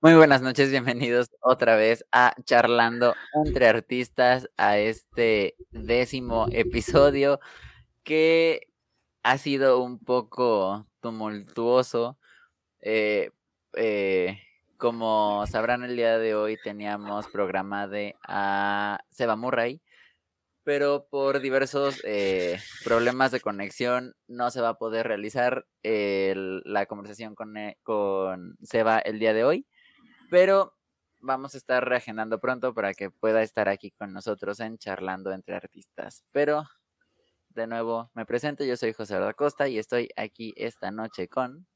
Muy buenas noches, bienvenidos otra vez a Charlando entre Artistas, a este décimo episodio que ha sido un poco tumultuoso. Eh, eh, como sabrán, el día de hoy teníamos programado a Seba Murray, pero por diversos eh, problemas de conexión no se va a poder realizar la conversación con, con Seba el día de hoy pero vamos a estar reagendando pronto para que pueda estar aquí con nosotros en Charlando entre Artistas. Pero, de nuevo, me presento, yo soy José Costa y estoy aquí esta noche con...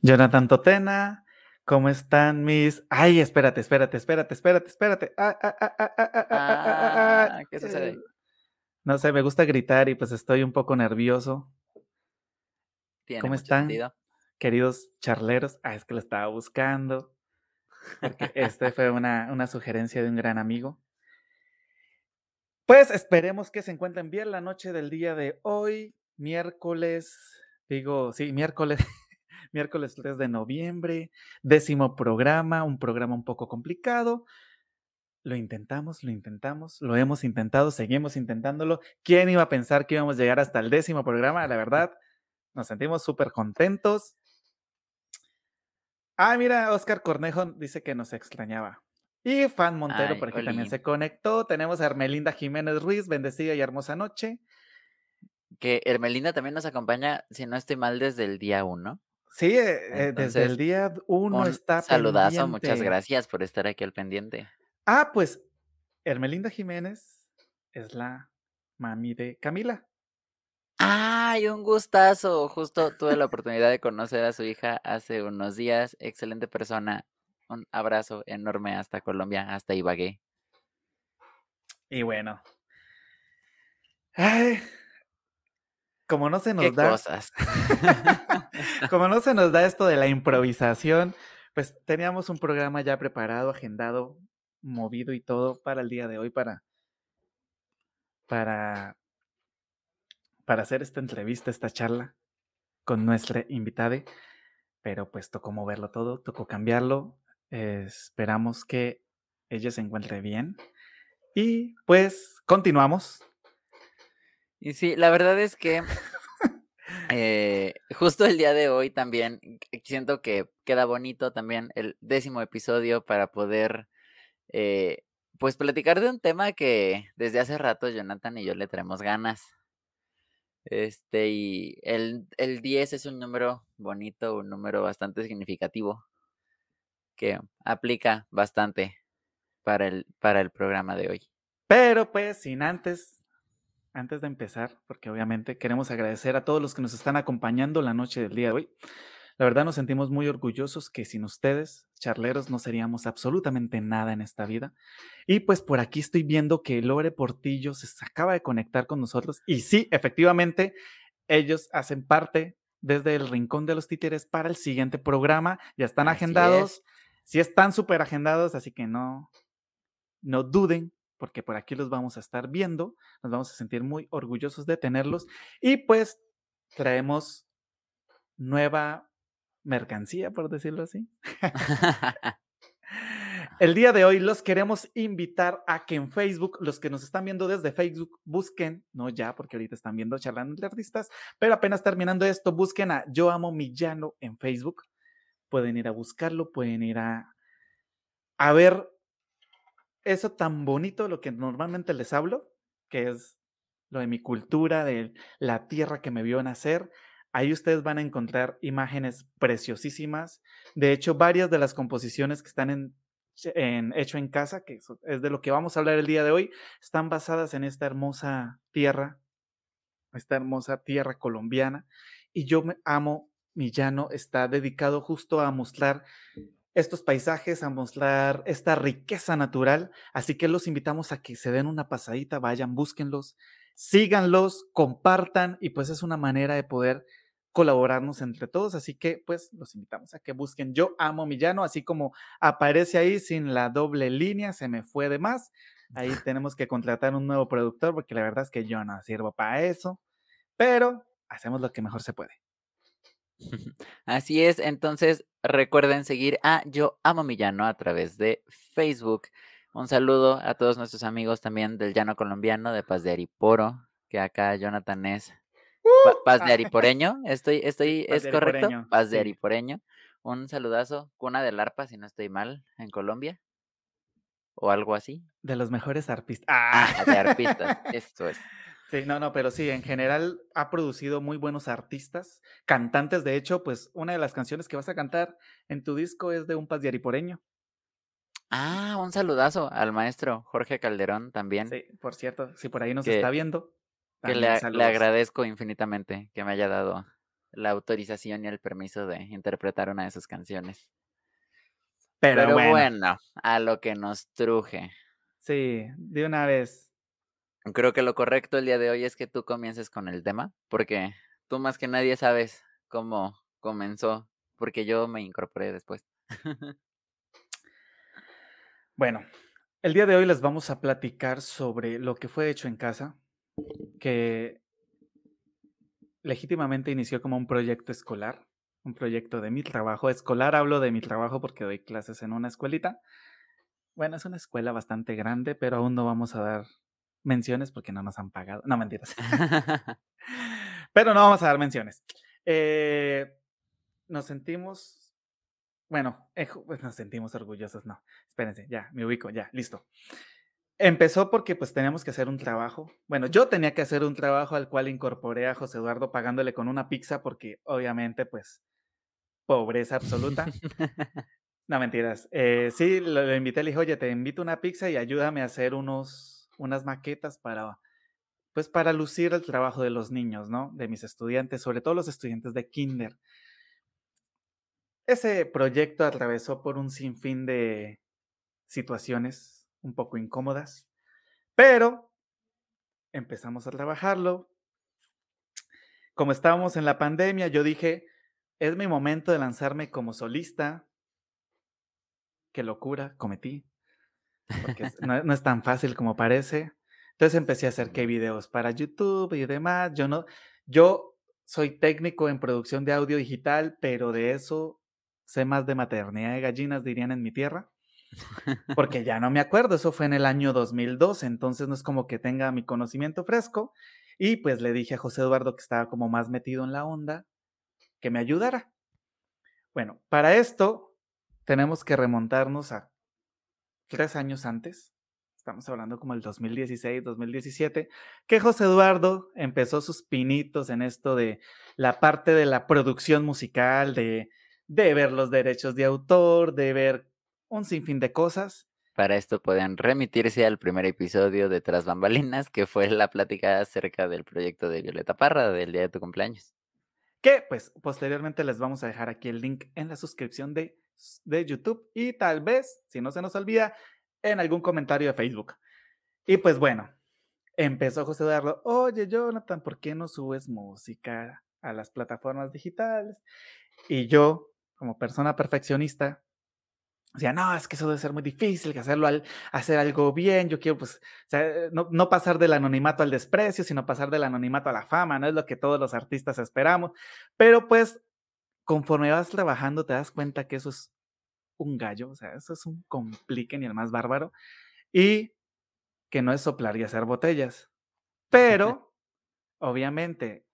Jonathan Totena, ¿cómo están mis... Ay, espérate, espérate, espérate, espérate, espérate. Ah, ¿Qué sucede? No sé, me gusta gritar y pues estoy un poco nervioso. ¿Cómo están? Queridos charleros, ah, es que lo estaba buscando porque este fue una, sugerencia de un gran amigo. Pues esperemos que se encuentren bien la noche del día de hoy, miércoles, digo, sí, miércoles, miércoles 3 de noviembre, décimo programa, un programa un poco complicado. Lo intentamos, lo intentamos, lo hemos intentado, seguimos intentándolo. ¿Quién iba a pensar que íbamos a llegar hasta el décimo programa? La verdad, nos sentimos súper contentos. Ah, mira, Oscar Cornejo dice que nos extrañaba. Y Fan Montero, por aquí también se conectó. Tenemos a Hermelinda Jiménez Ruiz, bendecida y hermosa noche. Que Hermelinda también nos acompaña, si no estoy mal, desde el día uno. Sí, eh, eh, desde el día uno está Saludazo, muchas gracias por estar aquí al pendiente. Ah, pues Hermelinda Jiménez es la mami de Camila. Ay, un gustazo. Justo tuve la oportunidad de conocer a su hija hace unos días. Excelente persona. Un abrazo enorme hasta Colombia, hasta Ibagué. Y bueno. Ay, como no se nos da. Cosas? como no se nos da esto de la improvisación, pues teníamos un programa ya preparado, agendado, movido y todo para el día de hoy, para, para para hacer esta entrevista, esta charla con nuestra invitada, pero pues tocó moverlo todo, tocó cambiarlo. esperamos que ella se encuentre bien. Y pues continuamos. Y sí, la verdad es que eh, justo el día de hoy también siento que queda bonito también el décimo episodio para poder eh, pues platicar de un tema que desde hace rato Jonathan y yo le traemos ganas. Este, y el, el 10 es un número bonito, un número bastante significativo que aplica bastante para el, para el programa de hoy. Pero pues, sin antes, antes de empezar, porque obviamente queremos agradecer a todos los que nos están acompañando la noche del día de hoy. La verdad nos sentimos muy orgullosos que sin ustedes, charleros, no seríamos absolutamente nada en esta vida. Y pues por aquí estoy viendo que Lore Portillo se acaba de conectar con nosotros. Y sí, efectivamente, ellos hacen parte desde el Rincón de los Títeres para el siguiente programa. Ya están agendados. Sí están súper agendados, así que no, no duden porque por aquí los vamos a estar viendo, nos vamos a sentir muy orgullosos de tenerlos y pues traemos nueva mercancía, por decirlo así. El día de hoy los queremos invitar a que en Facebook, los que nos están viendo desde Facebook, busquen, no ya, porque ahorita están viendo charlando de artistas, pero apenas terminando esto, busquen a Yo Amo Millano en Facebook. Pueden ir a buscarlo, pueden ir a, a ver eso tan bonito, lo que normalmente les hablo, que es lo de mi cultura, de la tierra que me vio nacer, Ahí ustedes van a encontrar imágenes preciosísimas. De hecho, varias de las composiciones que están en, hecho en casa, que es de lo que vamos a hablar el día de hoy, están basadas en esta hermosa tierra, esta hermosa tierra colombiana. Y yo me amo mi llano, está dedicado justo a mostrar estos paisajes, a mostrar esta riqueza natural. Así que los invitamos a que se den una pasadita, vayan, búsquenlos, síganlos, compartan y pues es una manera de poder colaborarnos entre todos. Así que, pues, los invitamos a que busquen Yo Amo Millano, así como aparece ahí sin la doble línea, se me fue de más. Ahí tenemos que contratar un nuevo productor porque la verdad es que yo no sirvo para eso, pero hacemos lo que mejor se puede. Así es, entonces recuerden seguir a Yo Amo Mi Llano a través de Facebook. Un saludo a todos nuestros amigos también del Llano Colombiano, de Paz de Ariporo, que acá Jonathan es Paz de Ariporeño, estoy, estoy, ¿es correcto? Paz de Ariporeño. Un saludazo, cuna del arpa, si no estoy mal, en Colombia. O algo así. De los mejores arpistas. Ah, ah de arpistas, esto es. Sí, no, no, pero sí, en general ha producido muy buenos artistas, cantantes. De hecho, pues una de las canciones que vas a cantar en tu disco es de un paz de Ariporeño. Ah, un saludazo al maestro Jorge Calderón también. Sí, por cierto, si por ahí nos está viendo. Que le, le, agradezco infinitamente que me haya dado la autorización y el permiso de interpretar una de sus canciones. Pero, bueno. a lo que nos truje. Sí, de una vez. Creo que lo correcto el día de hoy es que tú comiences con el tema, porque tú más que nadie sabes cómo comenzó, porque yo me incorporé después. bueno, el día de hoy les vamos a platicar sobre lo que fue hecho en casa, que legítimamente inició como un proyecto escolar, un proyecto de mi trabajo escolar. Hablo de mi trabajo porque doy clases en una escuelita. Bueno, es una escuela bastante grande, pero aún no vamos a dar menciones porque no nos han pagado. No, mentiras. pero no vamos a dar menciones. Eh, nos sentimos, bueno, pues nos sentimos orgullosos, no. Espérense, ya, me ubico, ya, listo. Empezó porque pues teníamos que hacer un trabajo. Bueno, yo tenía que hacer un trabajo al cual incorporé a José Eduardo pagándole con una pizza porque obviamente pues pobreza absoluta. no mentiras. Eh, sí, lo, invité, le dije, oye, te invito una pizza y ayúdame a hacer unos, unas maquetas para, pues para lucir el trabajo de los niños, ¿no? De mis estudiantes, sobre todo los estudiantes de kinder. Ese proyecto atravesó por un sinfín de situaciones un poco incómodas, pero empezamos a trabajarlo. Como estábamos en la pandemia, yo dije, es mi momento de lanzarme como solista. Qué locura cometí, porque no, es tan fácil como parece. Entonces empecé a hacer qué videos para YouTube y demás. Yo no, yo soy técnico en producción de audio digital, pero de eso sé más de maternidad de gallinas, dirían en mi tierra. Porque ya no me acuerdo, eso fue en el año 2012, entonces no es como que tenga mi conocimiento fresco. Y pues le dije a José Eduardo que estaba como más metido en la onda, que me ayudara. Bueno, para esto tenemos que remontarnos a tres años antes, estamos hablando como el 2016, 2017, que José Eduardo empezó sus pinitos en esto de la parte de la producción musical, de, de ver los derechos de autor, de ver un sinfín de cosas. Para esto pueden remitirse al primer episodio de Tras Bambalinas, que fue la plática acerca del proyecto de Violeta Parra del día de tu cumpleaños. Que pues posteriormente les vamos a dejar aquí el link en la suscripción de, de YouTube y tal vez, si no se nos olvida, en algún comentario de Facebook. Y pues bueno, empezó José Eduardo, oye Jonathan, ¿por qué no subes música a las plataformas digitales? Y yo, como persona perfeccionista, sea, no, es que eso debe ser muy difícil, que hacerlo al, hacer algo bien, yo quiero pues, no, no, pasar del anonimato al desprecio, sino pasar del anonimato a la fama, no es lo que todos los artistas esperamos, pero pues conforme vas trabajando te das cuenta que eso es un gallo, o sea, eso es un complique ni el más bárbaro, y que no es soplar y hacer botellas, pero obviamente,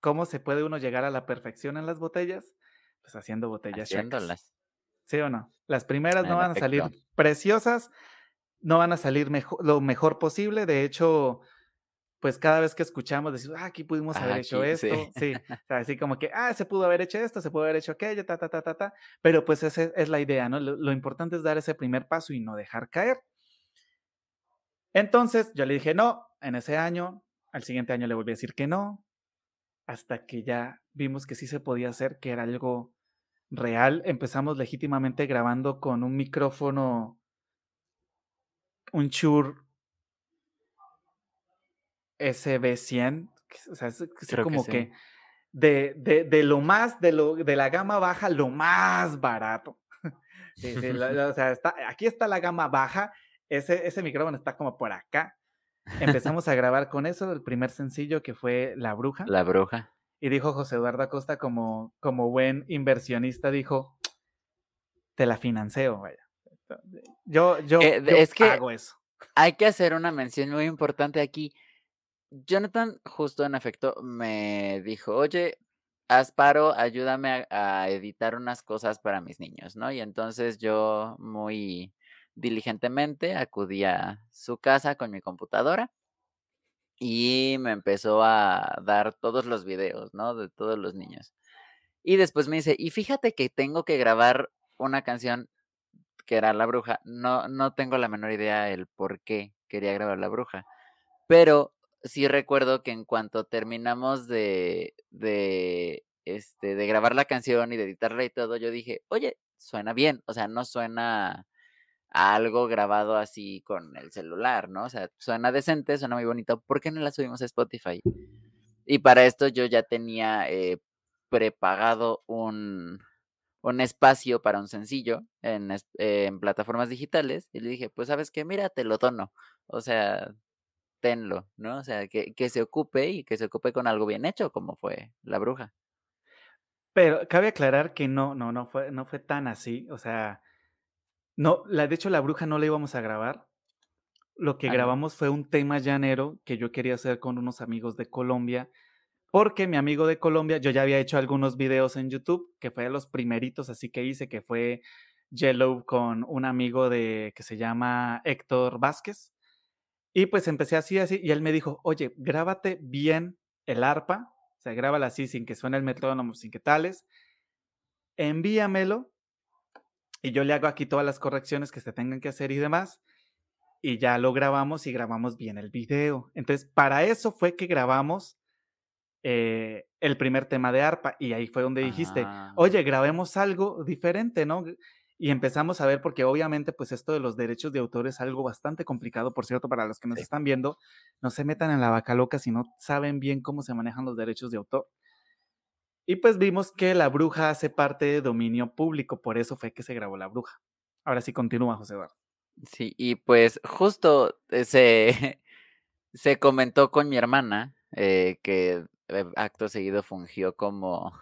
¿cómo se puede uno llegar a la perfección en las botellas? Pues haciendo botellas. Haciéndolas. ¿Sí o no? Las primeras no van a salir preciosas, no van a salir lo mejor posible. De hecho, pues cada vez que escuchamos decimos, ah, aquí pudimos haber hecho esto. Sí. así como que, ah, se pudo haber hecho esto, se pudo haber hecho aquello, ta, ta, ta, ta, ta. Pero pues esa es la idea, ¿no? Lo, importante es dar ese primer paso y no dejar caer. Entonces yo le dije no en ese año, al siguiente año le volví a decir que no, hasta que ya vimos que sí se podía hacer, que era algo real, empezamos legítimamente grabando con un micrófono, un Shure SB100, o sea, es, como que, de, de, de, lo más, de, lo, de la gama baja, lo más barato. o sea, está, aquí está la gama baja, ese, ese micrófono está como por acá. Empezamos a grabar con eso, el primer sencillo que fue La Bruja. La Bruja. Y dijo José Eduardo Acosta como, como buen inversionista, dijo, te la financio, vaya. Yo, yo, Eh, yo es que hago eso. hay que hacer una mención muy importante aquí. Jonathan, justo en efecto, me dijo, oye, Asparo, ayúdame a, a editar unas cosas para mis niños, ¿no? Y entonces yo muy diligentemente acudí a su casa con mi computadora y me empezó a dar todos los videos, ¿no? De todos los niños. Y después me dice, y fíjate que tengo que grabar una canción que era La Bruja. No, no tengo la menor idea el por qué quería grabar La Bruja. Pero sí recuerdo que en cuanto terminamos de, de, este, de grabar la canción y de editarla y todo, yo dije, oye, suena bien. O sea, no suena algo grabado así con el celular, ¿no? O sea, suena decente, suena muy bonito. ¿Por qué no la subimos a Spotify? Y para esto yo ya tenía eh, prepagado un, un espacio para un sencillo en, plataformas digitales y le dije, pues sabes qué, mira, te lo dono. O sea, tenlo, ¿no? O sea, que, que se ocupe y que se ocupe con algo bien hecho, como fue La Bruja. Pero cabe aclarar que no, no, no fue, no fue tan así. O sea, no, la, de hecho, la bruja no la íbamos a grabar. Lo que Ah, grabamos fue un tema llanero que yo quería hacer con unos amigos de Colombia. Porque mi amigo de Colombia, yo ya había hecho algunos videos en YouTube, que fue de los primeritos así que hice, que fue Yellow con un amigo de que se llama Héctor Vázquez. Y pues empecé así, así, y él me dijo, oye, grábate bien el arpa, o sea, grábala así sin que suene el metrónomo, sin que tales, envíamelo y yo le hago aquí todas las correcciones que se tengan que hacer y demás, y ya lo grabamos y grabamos bien el video. Entonces, para eso fue que grabamos eh, el primer tema de arpa, y ahí fue donde dijiste, Ah, oye, grabemos algo diferente, ¿no? Y empezamos a ver, porque obviamente, pues esto de los derechos de autor es algo bastante complicado, por cierto, para los que nos Sí. están viendo, no se metan en la vaca loca si no saben bien cómo se manejan los derechos de autor. Y pues vimos que la bruja hace parte de dominio público, por eso fue que se grabó la bruja. Ahora sí continúa, José Eduardo. sí, y pues justo eh, se, se comentó con mi hermana eh, que eh, acto seguido fungió como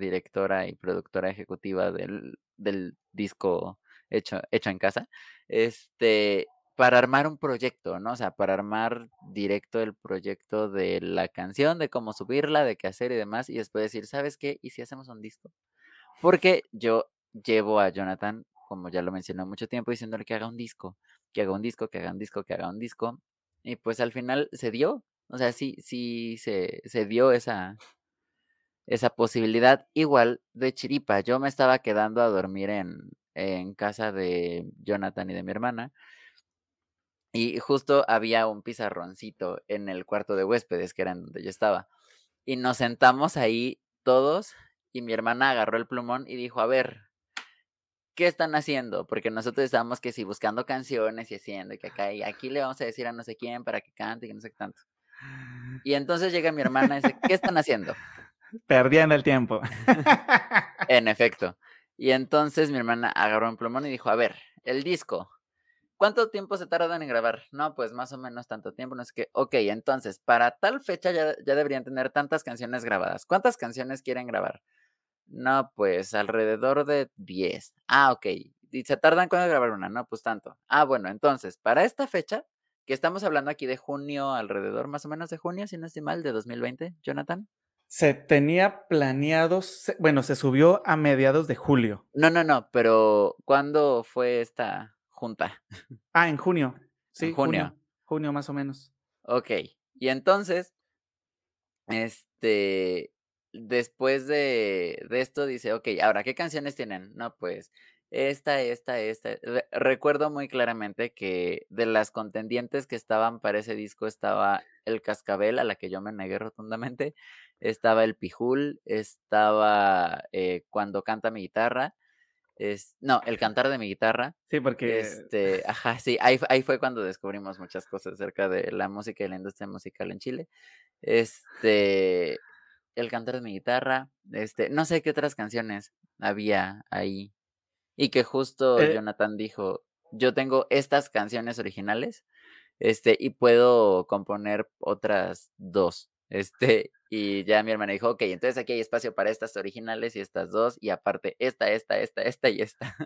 directora y productora ejecutiva del, del disco hecho, hecho en casa, este, para armar un proyecto, ¿no? O sea, para armar directo el proyecto de la canción, de cómo subirla, de qué hacer y demás, y después decir, ¿sabes qué? ¿Y si hacemos un disco? Porque yo llevo a Jonathan, como ya lo mencioné mucho tiempo, diciéndole que haga un disco, que haga un disco, que haga un disco, que haga un disco. Y pues al final se dio. O sea, sí, sí se, se dio esa, esa posibilidad. Igual de chiripa. Yo me estaba quedando a dormir en, en casa de Jonathan y de mi hermana. Y justo había un pizarroncito en el cuarto de huéspedes, que era en donde yo estaba. Y nos sentamos ahí todos y mi hermana agarró el plumón y dijo, a ver, ¿qué están haciendo? Porque nosotros estábamos que sí, buscando canciones y haciendo, y que acá, y aquí le vamos a decir a no sé quién para que cante y que no sé qué tanto. Y entonces llega mi hermana y dice, ¿qué están haciendo? Perdiendo el tiempo. En efecto. Y entonces mi hermana agarró un plumón y dijo, a ver, el disco, ¿cuánto tiempo se tardan en grabar? No, pues más o menos tanto tiempo, no es que, ok, entonces, para tal fecha ya, ya deberían tener tantas canciones grabadas. ¿Cuántas canciones quieren grabar? No, pues alrededor de 10. Ah, ok. ¿Y se tardan cuándo en grabar una? No, pues tanto. Ah, bueno, entonces, para esta fecha, que estamos hablando aquí de junio, alrededor más o menos de junio, si no estoy mal, de 2020, Jonathan. Se tenía planeado, bueno, se subió a mediados de julio. No, no, no, pero ¿cuándo fue esta junta? Ah, en junio. Sí, junio. junio. Junio más o menos. Ok. Y entonces, este, después de, de esto dice, ok, ahora, ¿qué canciones tienen? No, pues, esta, esta, esta. Re- Recuerdo muy claramente que de las contendientes que estaban para ese disco estaba El Cascabel, a la que yo me negué rotundamente, estaba El Pijul, estaba eh, Cuando canta mi guitarra, es, no, El cantar de mi guitarra. Sí, porque Este, ajá, sí, ahí, ahí fue cuando descubrimos muchas cosas acerca de la música y la industria musical en Chile. Este, el cantar de mi guitarra, este, no sé qué otras canciones había ahí. Y que justo Eh, Jonathan dijo, yo tengo estas canciones originales, este, y puedo componer otras dos. Este, y ya mi hermana dijo, ok, entonces aquí hay espacio para estas originales y estas dos, y aparte esta, esta, esta, esta y esta.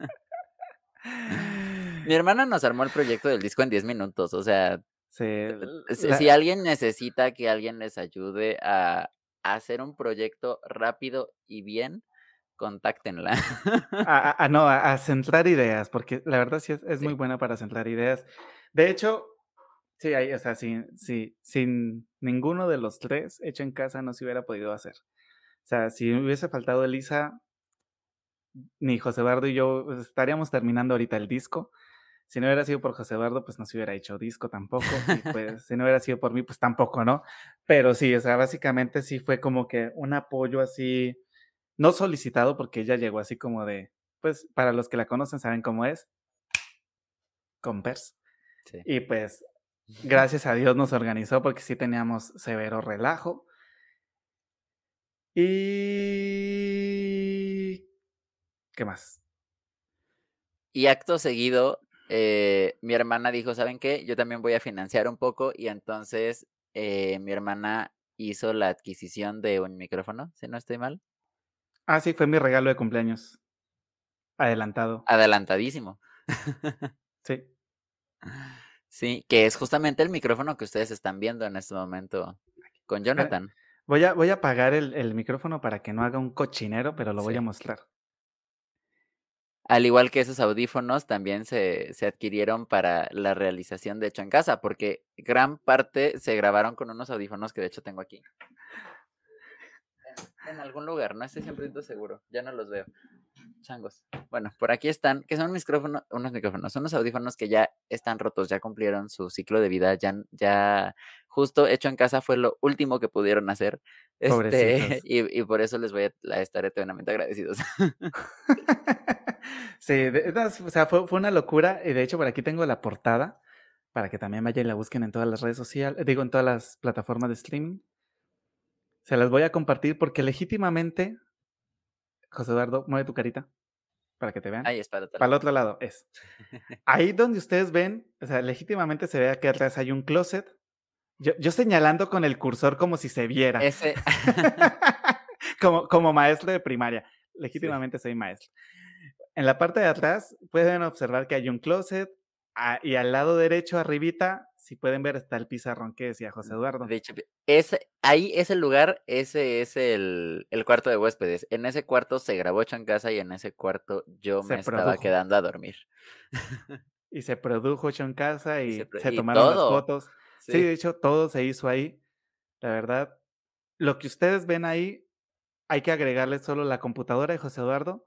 mi hermana nos armó el proyecto del disco en 10 minutos, o sea, si, alguien necesita que alguien les ayude a, hacer un proyecto rápido y bien, contáctenla. a, no, a, centrar ideas, porque la verdad sí es, muy buena para centrar ideas. De hecho, sí, hay, o sea, sin, sin ninguno de los tres hecho en casa no se hubiera podido hacer. O sea, si hubiese faltado Elisa, ni José Eduardo y yo pues, estaríamos terminando ahorita el disco. Si no hubiera sido por José Eduardo, pues no se hubiera hecho disco tampoco. Y pues si no hubiera sido por mí, pues tampoco, ¿no? Pero sí, o sea, básicamente sí fue como que un apoyo así, no solicitado, porque ella llegó así como de, pues para los que la conocen saben cómo es, Compers. Sí. Y pues gracias a Dios nos organizó porque sí teníamos severo relajo. Y... ¿Qué más? Y acto seguido eh, mi hermana dijo, ¿saben qué? Yo también voy a financiar un poco y entonces eh, mi hermana hizo la adquisición de un micrófono, si no estoy mal. Ah, sí, fue mi regalo de cumpleaños. Adelantado. Adelantadísimo. sí. Sí, que es justamente el micrófono que ustedes están viendo en este momento con Jonathan. Voy a, voy a apagar el, micrófono para que no haga un cochinero, pero lo voy a mostrar. Al igual que esos audífonos también se, adquirieron para la realización de hecho en casa, porque gran parte se grabaron con unos audífonos que de hecho tengo aquí. En, algún lugar, no estoy siempre seguro, ya no los veo. Changos. Bueno, por aquí están, que son micrófonos, unos micrófonos, son unos audífonos que ya están rotos, ya cumplieron su ciclo de vida, ya, ya justo hecho en casa fue lo último que pudieron hacer. Este, y, y, por eso les voy a, estar eternamente agradecidos. sí, o sea, fue, fue, una locura. Y de hecho, por aquí tengo la portada para que también vayan y la busquen en todas las redes sociales, digo, en todas las plataformas de streaming. Se las voy a compartir porque legítimamente José Eduardo, mueve tu carita para que te vean. Ahí es para, para el otro lado. Es. Ahí donde ustedes ven, o sea, legítimamente se ve que atrás hay un closet. Yo, señalando con el cursor como si se viera. Ese. como, como maestro de primaria. Legítimamente soy maestro. En la parte de atrás pueden observar que hay un closet y al lado derecho, arribita, si pueden ver, está el pizarrón que decía José Eduardo. De hecho, ese, ahí es el lugar, ese es el, cuarto de huéspedes. En ese cuarto se grabó hecho en casa y en ese cuarto yo me estaba quedando a dormir. y se produjo hecho en casa y, se, tomaron las fotos. Sí. de hecho, todo se hizo ahí. La verdad, lo que ustedes ven ahí, hay que agregarle solo la computadora de José Eduardo.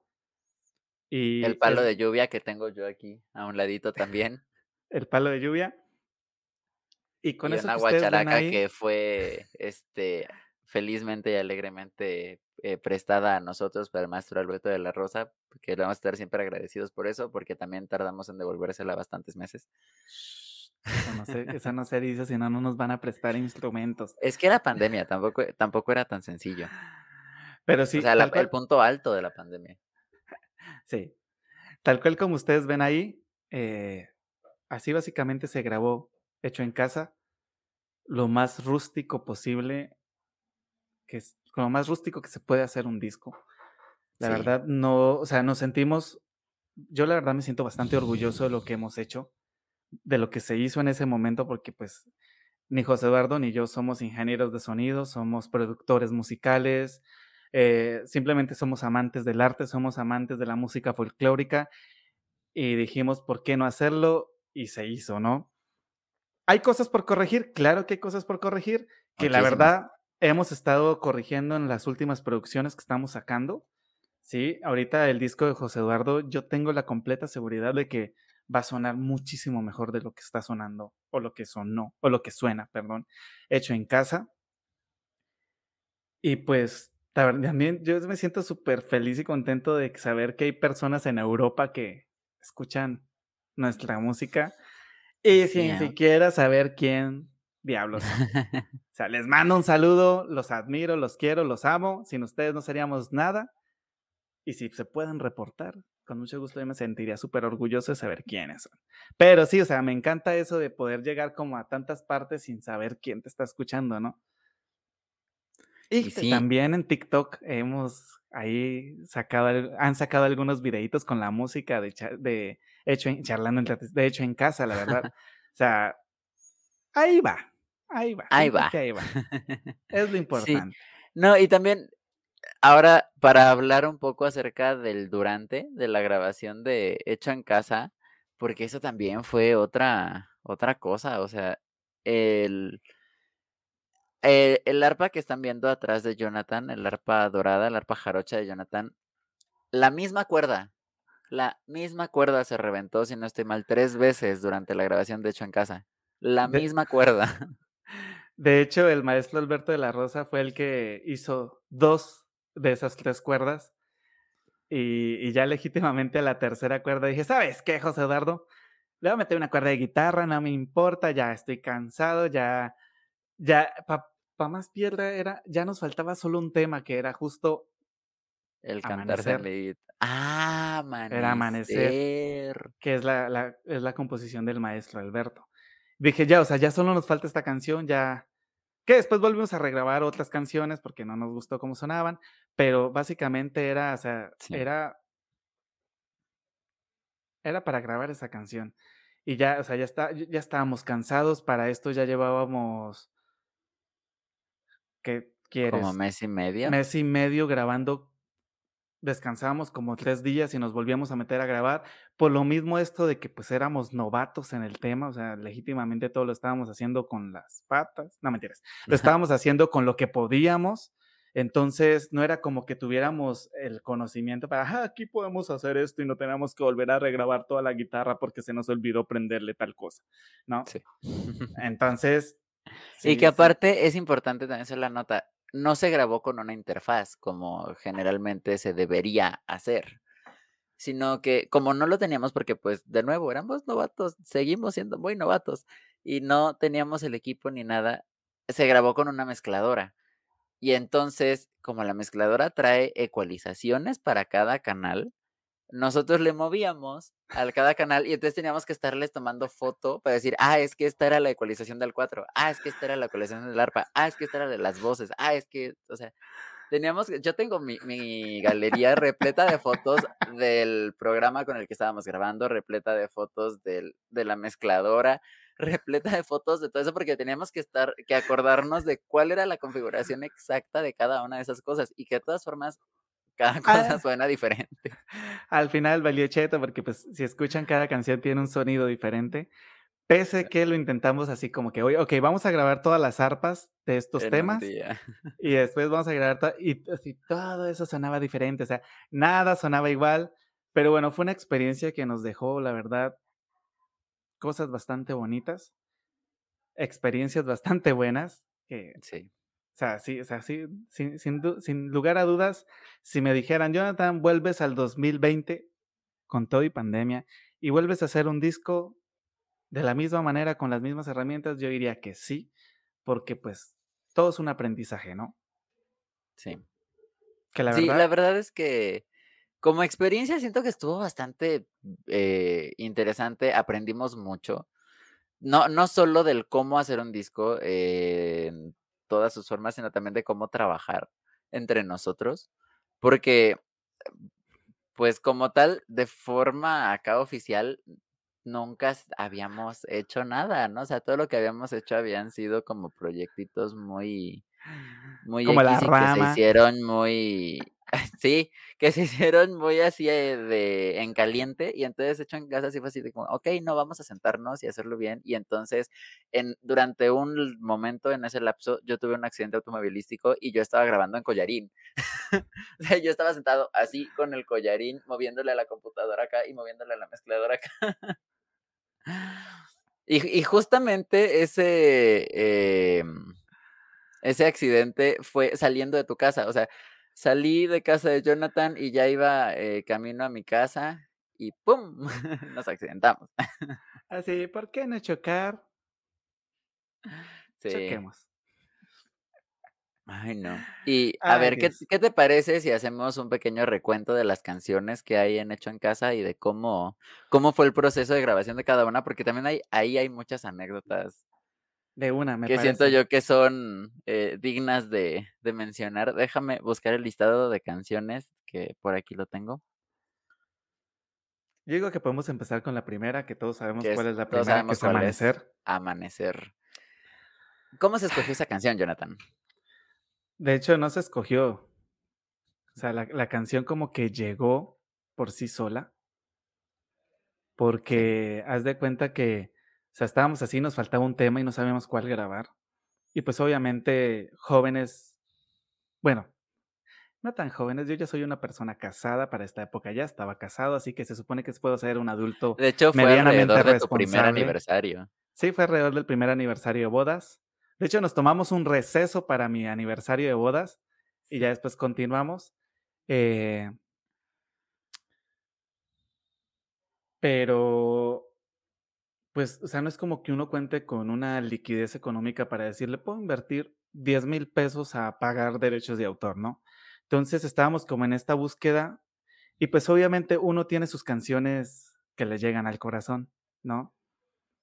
Y el palo de lluvia que tengo yo aquí a un ladito también. el palo de lluvia. Y con eso una guacharaca que fue este felizmente y alegremente eh, prestada a nosotros para el maestro Alberto de la Rosa, que le vamos a estar siempre agradecidos por eso, porque también tardamos en devolvérsela bastantes meses. Eso no, se, eso no se dice, si no, no nos van a prestar instrumentos. Es que era pandemia, tampoco, tampoco era tan sencillo. Pero sí. O sea, el punto alto de la pandemia. Sí. Tal cual como ustedes ven ahí, eh, así básicamente se grabó hecho en casa, lo más rústico posible, que es lo más rústico que se puede hacer un disco. La verdad, no, o sea, nos sentimos, yo la verdad me siento bastante orgulloso de lo que hemos hecho, de lo que se hizo en ese momento, porque pues ni José Eduardo ni yo somos ingenieros de sonido, somos productores musicales, eh, simplemente somos amantes del arte, somos amantes de la música folclórica y dijimos, ¿por qué no hacerlo? Y se hizo, ¿no? ¿Hay cosas por corregir? Claro que hay cosas por corregir, que la verdad hemos estado corrigiendo en las últimas producciones que estamos sacando. Sí, ahorita el disco de José Eduardo, yo tengo la completa seguridad de que va a sonar muchísimo mejor de lo que está sonando, o lo que sonó, o lo que suena, perdón, hecho en casa. Y pues también yo me siento súper feliz y contento de saber que hay personas en Europa que escuchan nuestra música y sin siquiera saber quién diablos. o sea, les mando un saludo, los admiro, los quiero, los amo. Sin ustedes no seríamos nada. Y si se pueden reportar, con mucho gusto yo me sentiría súper orgulloso de saber quiénes son. Pero sí, o sea, me encanta eso de poder llegar como a tantas partes sin saber quién te está escuchando, ¿no? Y, también en TikTok hemos ahí sacado, han sacado algunos videitos con la música de, de hecho en, charlando de hecho en casa, la verdad. o sea, ahí va, ahí va. Ahí va. Ahí va. Es lo importante. No, y también ahora para hablar un poco acerca del durante de la grabación de Hecho en casa, porque eso también fue otra otra cosa, o sea, el eh, el arpa que están viendo atrás de Jonathan, el arpa dorada, el arpa jarocha de Jonathan, la misma cuerda, la misma cuerda se reventó, si no estoy mal, tres veces durante la grabación de Hecho en Casa. La misma cuerda. De hecho, el maestro Alberto de la Rosa fue el que hizo dos de esas tres cuerdas. Y, y ya legítimamente a la tercera cuerda dije, ¿sabes qué, José Eduardo? Le voy a meter una cuerda de guitarra, no me importa, ya estoy cansado, ya, ya, para más piedra era, ya nos faltaba solo un tema que era justo el cantar de Ah, amanecer. Era amanecer. Que es la, la, es la composición del maestro Alberto. Dije, ya, o sea, ya solo nos falta esta canción, ya. Que después volvimos a regrabar otras canciones porque no nos gustó cómo sonaban, pero básicamente era, o sea, era. Era para grabar esa canción. Y ya, o sea, ya, está, ya estábamos cansados para esto, ya llevábamos ¿Qué quieres? Como mes y medio. Mes y medio grabando. Descansábamos como tres días y nos volvíamos a meter a grabar. Por lo mismo esto de que pues éramos novatos en el tema, o sea, legítimamente todo lo estábamos haciendo con las patas. No mentiras. Lo estábamos haciendo con lo que podíamos. Entonces, no era como que tuviéramos el conocimiento para, ah, aquí podemos hacer esto y no tenemos que volver a regrabar toda la guitarra porque se nos olvidó prenderle tal cosa, ¿no? Sí. Entonces, y que aparte es importante también hacer la nota, no se grabó con una interfaz como generalmente se debería hacer, sino que como no lo teníamos porque pues de nuevo éramos novatos, seguimos siendo muy novatos y no teníamos el equipo ni nada, se grabó con una mezcladora. Y entonces, como la mezcladora trae ecualizaciones para cada canal, nosotros le movíamos a cada canal y entonces teníamos que estarles tomando foto para decir, ah, es que esta era la ecualización del 4, ah, es que esta era la ecualización del arpa, ah, es que esta era de las voces, ah, es que, o sea, teníamos, yo tengo mi, mi galería repleta de fotos del programa con el que estábamos grabando, repleta de fotos del, de la mezcladora, repleta de fotos de todo eso porque teníamos que estar, que acordarnos de cuál era la configuración exacta de cada una de esas cosas y que de todas formas cada cosa ah. suena diferente. Al final valió cheto porque pues si escuchan cada canción tiene un sonido diferente. Pese que lo intentamos así como que, oye, ok, vamos a grabar todas las arpas de estos temas y después vamos a grabar y así todo eso sonaba diferente, o sea, nada sonaba igual, pero bueno, fue una experiencia que nos dejó, la verdad, cosas bastante bonitas, experiencias bastante buenas, que sí. O sea, sí, o sea, sí, sin, sin, lugar a dudas, si me dijeran, Jonathan, vuelves al 2020 con todo y pandemia y vuelves a hacer un disco de la misma manera, con las mismas herramientas, yo diría que sí, porque pues todo es un aprendizaje, ¿no? Sí. Que la verdad... Sí, la verdad es que como experiencia siento que estuvo bastante eh, interesante, aprendimos mucho. No, no solo del cómo hacer un disco, eh, todas sus formas, sino también de cómo trabajar entre nosotros, porque, pues como tal, de forma acá oficial, nunca habíamos hecho nada, ¿no? O sea, todo lo que habíamos hecho habían sido como proyectitos muy, muy como la rama. que se hicieron muy Sí, que se hicieron muy así eh, de en caliente y entonces hecho en casa así fue así de como, ok, no, vamos a sentarnos y hacerlo bien. Y entonces, en, durante un momento en ese lapso, yo tuve un accidente automovilístico y yo estaba grabando en collarín. o sea, yo estí sentado así con el collarín, moviéndole a la computadora acá y moviéndole a la mezcladora acá. y, y, justamente ese, em, ese accidente fue saliendo de tu casa, o sea, salí de casa de Jonathan y ya iba eh, camino a mi casa y ¡pum! Nos accidentamos. Así, ¿por qué no chocar? Sí. Choquemos. Ay, no. Y a ver, ¿qué, ¿qué, te parece si hacemos un pequeño recuento de las canciones que hay en Hecho en Casa y de cómo, cómo fue el proceso de grabación de cada una? Porque también hay, ahí hay muchas anécdotas De una, me que parece. siento yo que son eh, dignas de, de mencionar. Déjame buscar el listado de canciones, que por aquí lo tengo. Yo digo que podemos empezar con la primera, que todos sabemos es- cuál es la primera, que es. Amanecer. Amanecer. ¿Cómo se escogió esa canción, Jonathan? De hecho, no se escogió. O sea, la, la canción como que llegó por sí sola. Porque haz de cuenta que, o sea, estábamos así, nos faltaba un tema y no sabíamos cuál grabar. Y pues obviamente jóvenes, bueno, no tan jóvenes, yo ya soy una persona casada para esta época, ya estaba casado, así que se supone que puedo ser un adulto De hecho, fue medianamente alrededor de tu primer aniversario. Sí, fue alrededor del primer aniversario de bodas. De hecho, nos tomamos un receso para mi aniversario de bodas y ya después continuamos. Eh, pero, pues, o sea, no es como que uno cuente con una liquidez económica para decirle, puedo invertir 10 mil pesos a pagar derechos de autor, ¿no? Entonces estábamos como en esta búsqueda y pues obviamente uno tiene sus canciones que le llegan al corazón, ¿no?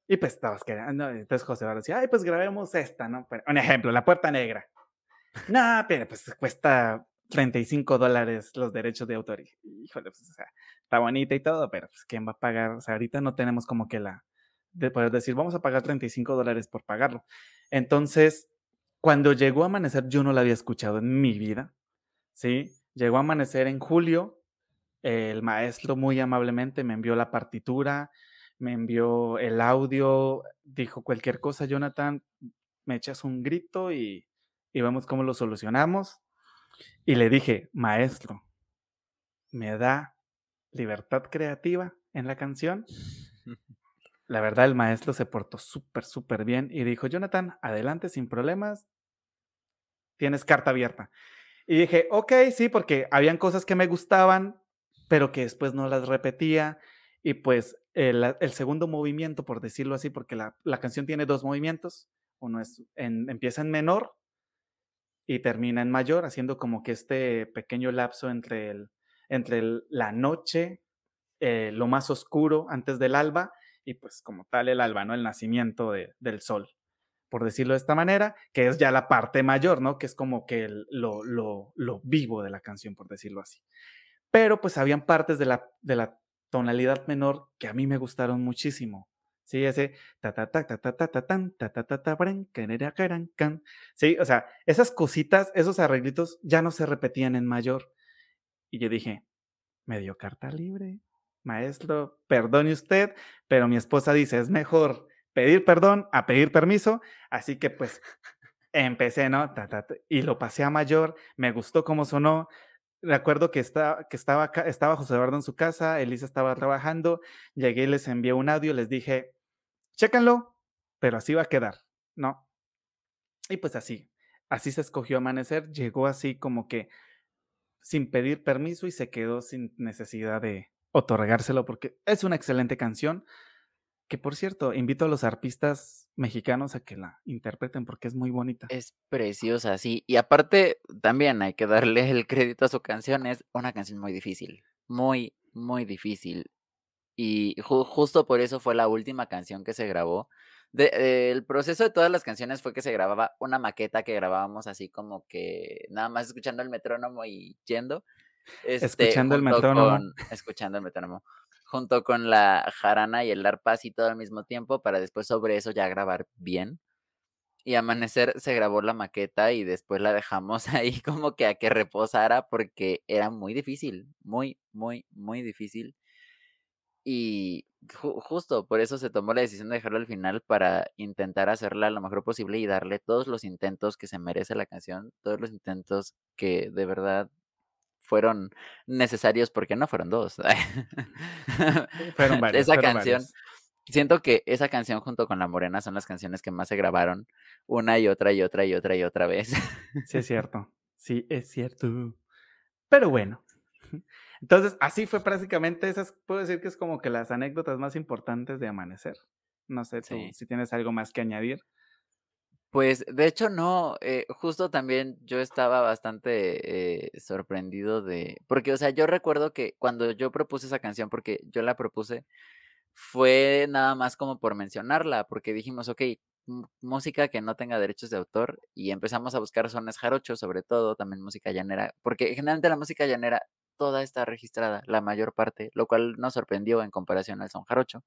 Y pues estabas quedando, entonces José va a decir, ay, pues grabemos esta, ¿no? Un ejemplo, La Puerta Negra. No, pero pues cuesta 35 dólares los derechos de autor. Híjole, pues, o sea, está bonita y todo, pero pues, ¿quién va a pagar? O sea, ahorita no tenemos como que la, de poder decir, vamos a pagar 35 dólares por pagarlo. Entonces, cuando llegó a Amanecer, yo no la había escuchado en mi vida, ¿sí? Llegó a Amanecer en julio, el maestro muy amablemente me envió la partitura, me envió el audio, dijo cualquier cosa, Jonathan, me echas un grito y, y vemos cómo lo solucionamos. Y le dije, maestro, ¿me da libertad creativa en la canción? La verdad, el maestro se portó súper, súper bien y dijo, Jonathan, adelante sin problemas, tienes carta abierta. Y dije, ok, sí, porque habían cosas que me gustaban, pero que después no las repetía. Y pues el, el segundo movimiento, por decirlo así, porque la, la canción tiene dos movimientos, uno es en, empieza en menor y termina en mayor, haciendo como que este pequeño lapso entre, el, entre la noche, eh, lo más oscuro antes del alba, y pues como tal el alba, ¿no? El nacimiento de, del sol, por decirlo de esta manera, que es ya la parte mayor, ¿no? Que es como que lo, lo, lo, vivo de la canción, por decirlo así. Pero pues habían partes de la, de la tonalidad menor que a mí me gustaron muchísimo. Sí, ese ta ta ta ta ta ta ta tan ta ta ta ta. Sí, o sea, esas cositas, esos arreglitos ya no se repetían en mayor. Y yo dije, me dio carta libre. Maestro, perdone usted, pero mi esposa dice, es mejor pedir perdón a pedir permiso, así que pues empecé, ¿no? Ta, ta, ta, y lo pasé a mayor, me gustó cómo sonó, recuerdo que, está, que estaba, estaba José Eduardo en su casa, Elisa estaba trabajando, llegué y les envié un audio, les dije, chécanlo, pero así va a quedar, ¿no? Y pues así, así se escogió Amanecer, llegó así como que sin pedir permiso y se quedó sin necesidad de otorgárselo porque es una excelente canción. Que por cierto, invito a los arpistas mexicanos a que la interpreten porque es muy bonita. Es preciosa, sí. Y aparte, también hay que darle el crédito a su canción. Es una canción muy difícil. Muy, muy difícil. Y ju justo por eso fue la última canción que se grabó. De, eh, el proceso de todas las canciones fue que se grababa una maqueta que grabábamos así como que nada más escuchando el metrónomo y yendo. Este, escuchando el metrónomo. Con, escuchando el metrónomo junto con la jarana y el arpa así todo al mismo tiempo para después sobre eso ya grabar bien. Y Amanecer se grabó la maqueta y después la dejamos ahí como que a que reposara porque era muy difícil, muy, muy, muy difícil. Y ju justo por eso se tomó la decisión de dejarlo al final para intentar hacerla lo mejor posible y darle todos los intentos que se merece la canción, todos los intentos que de verdad fueron necesarios porque no fueron dos. fueron varios, esa fueron canción, varios. siento que esa canción junto con La Morena son las canciones que más se grabaron una y otra y otra y otra y otra vez. sí, es cierto. Sí, es cierto. Pero bueno. Entonces, así fue prácticamente, esas puedo decir que es como que las anécdotas más importantes de Amanecer. No sé tú, Sí. si tienes algo más que añadir. Pues de hecho no, eh, justo también yo estaba bastante eh, sorprendido de, porque o sea, yo recuerdo que cuando yo propuse esa canción, porque yo la propuse, fue nada más como por mencionarla, porque dijimos, ok, música que no tenga derechos de autor y empezamos a buscar sones jarochos, sobre todo, también música llanera, porque generalmente la música llanera toda está registrada, la mayor parte, lo cual nos sorprendió en comparación al son jarocho.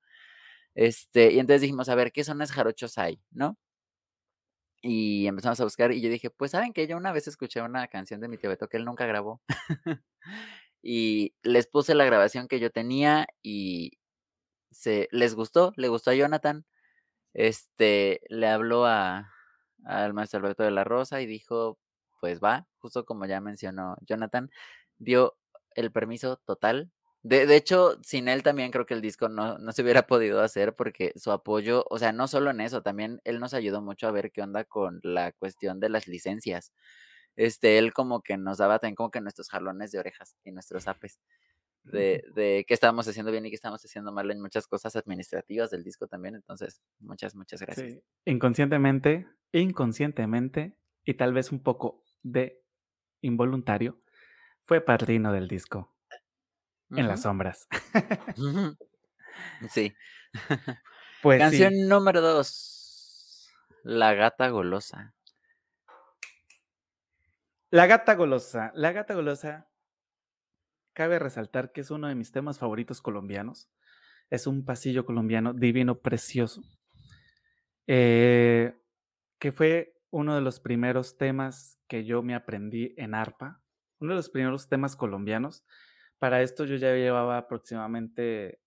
Este, y entonces dijimos, a ver, ¿qué sones jarochos hay, no? Y empezamos a buscar y yo dije, pues, ¿saben que Yo una vez escuché una canción de mi tío Beto que él nunca grabó. Y les puse la grabación que yo tenía y se les gustó, le gustó a Jonathan. Este, le habló a al maestro Alberto de la Rosa y dijo, pues va, justo como ya mencionó Jonathan, dio el permiso total. De, de hecho, sin él también creo que el disco no, no se hubiera podido hacer porque su apoyo, o sea, no solo en eso, también él nos ayudó mucho a ver qué onda con la cuestión de las licencias. Este, él como que nos daba también como que nuestros jalones de orejas y nuestros apes de, de qué estábamos haciendo bien y qué estábamos haciendo mal en muchas cosas administrativas del disco también. Entonces, muchas, muchas gracias. Inconscientemente, inconscientemente y tal vez un poco de involuntario, fue padrino del disco. En las sombras. sí. Pues Canción número dos. La gata golosa. La gata golosa. La gata golosa. Cabe resaltar que es uno de mis temas favoritos colombianos. Es un pasillo colombiano divino, precioso. Eh, que fue uno de los primeros temas que yo me aprendí en arpa. Uno de los primeros temas colombianos para esto yo ya llevaba aproximadamente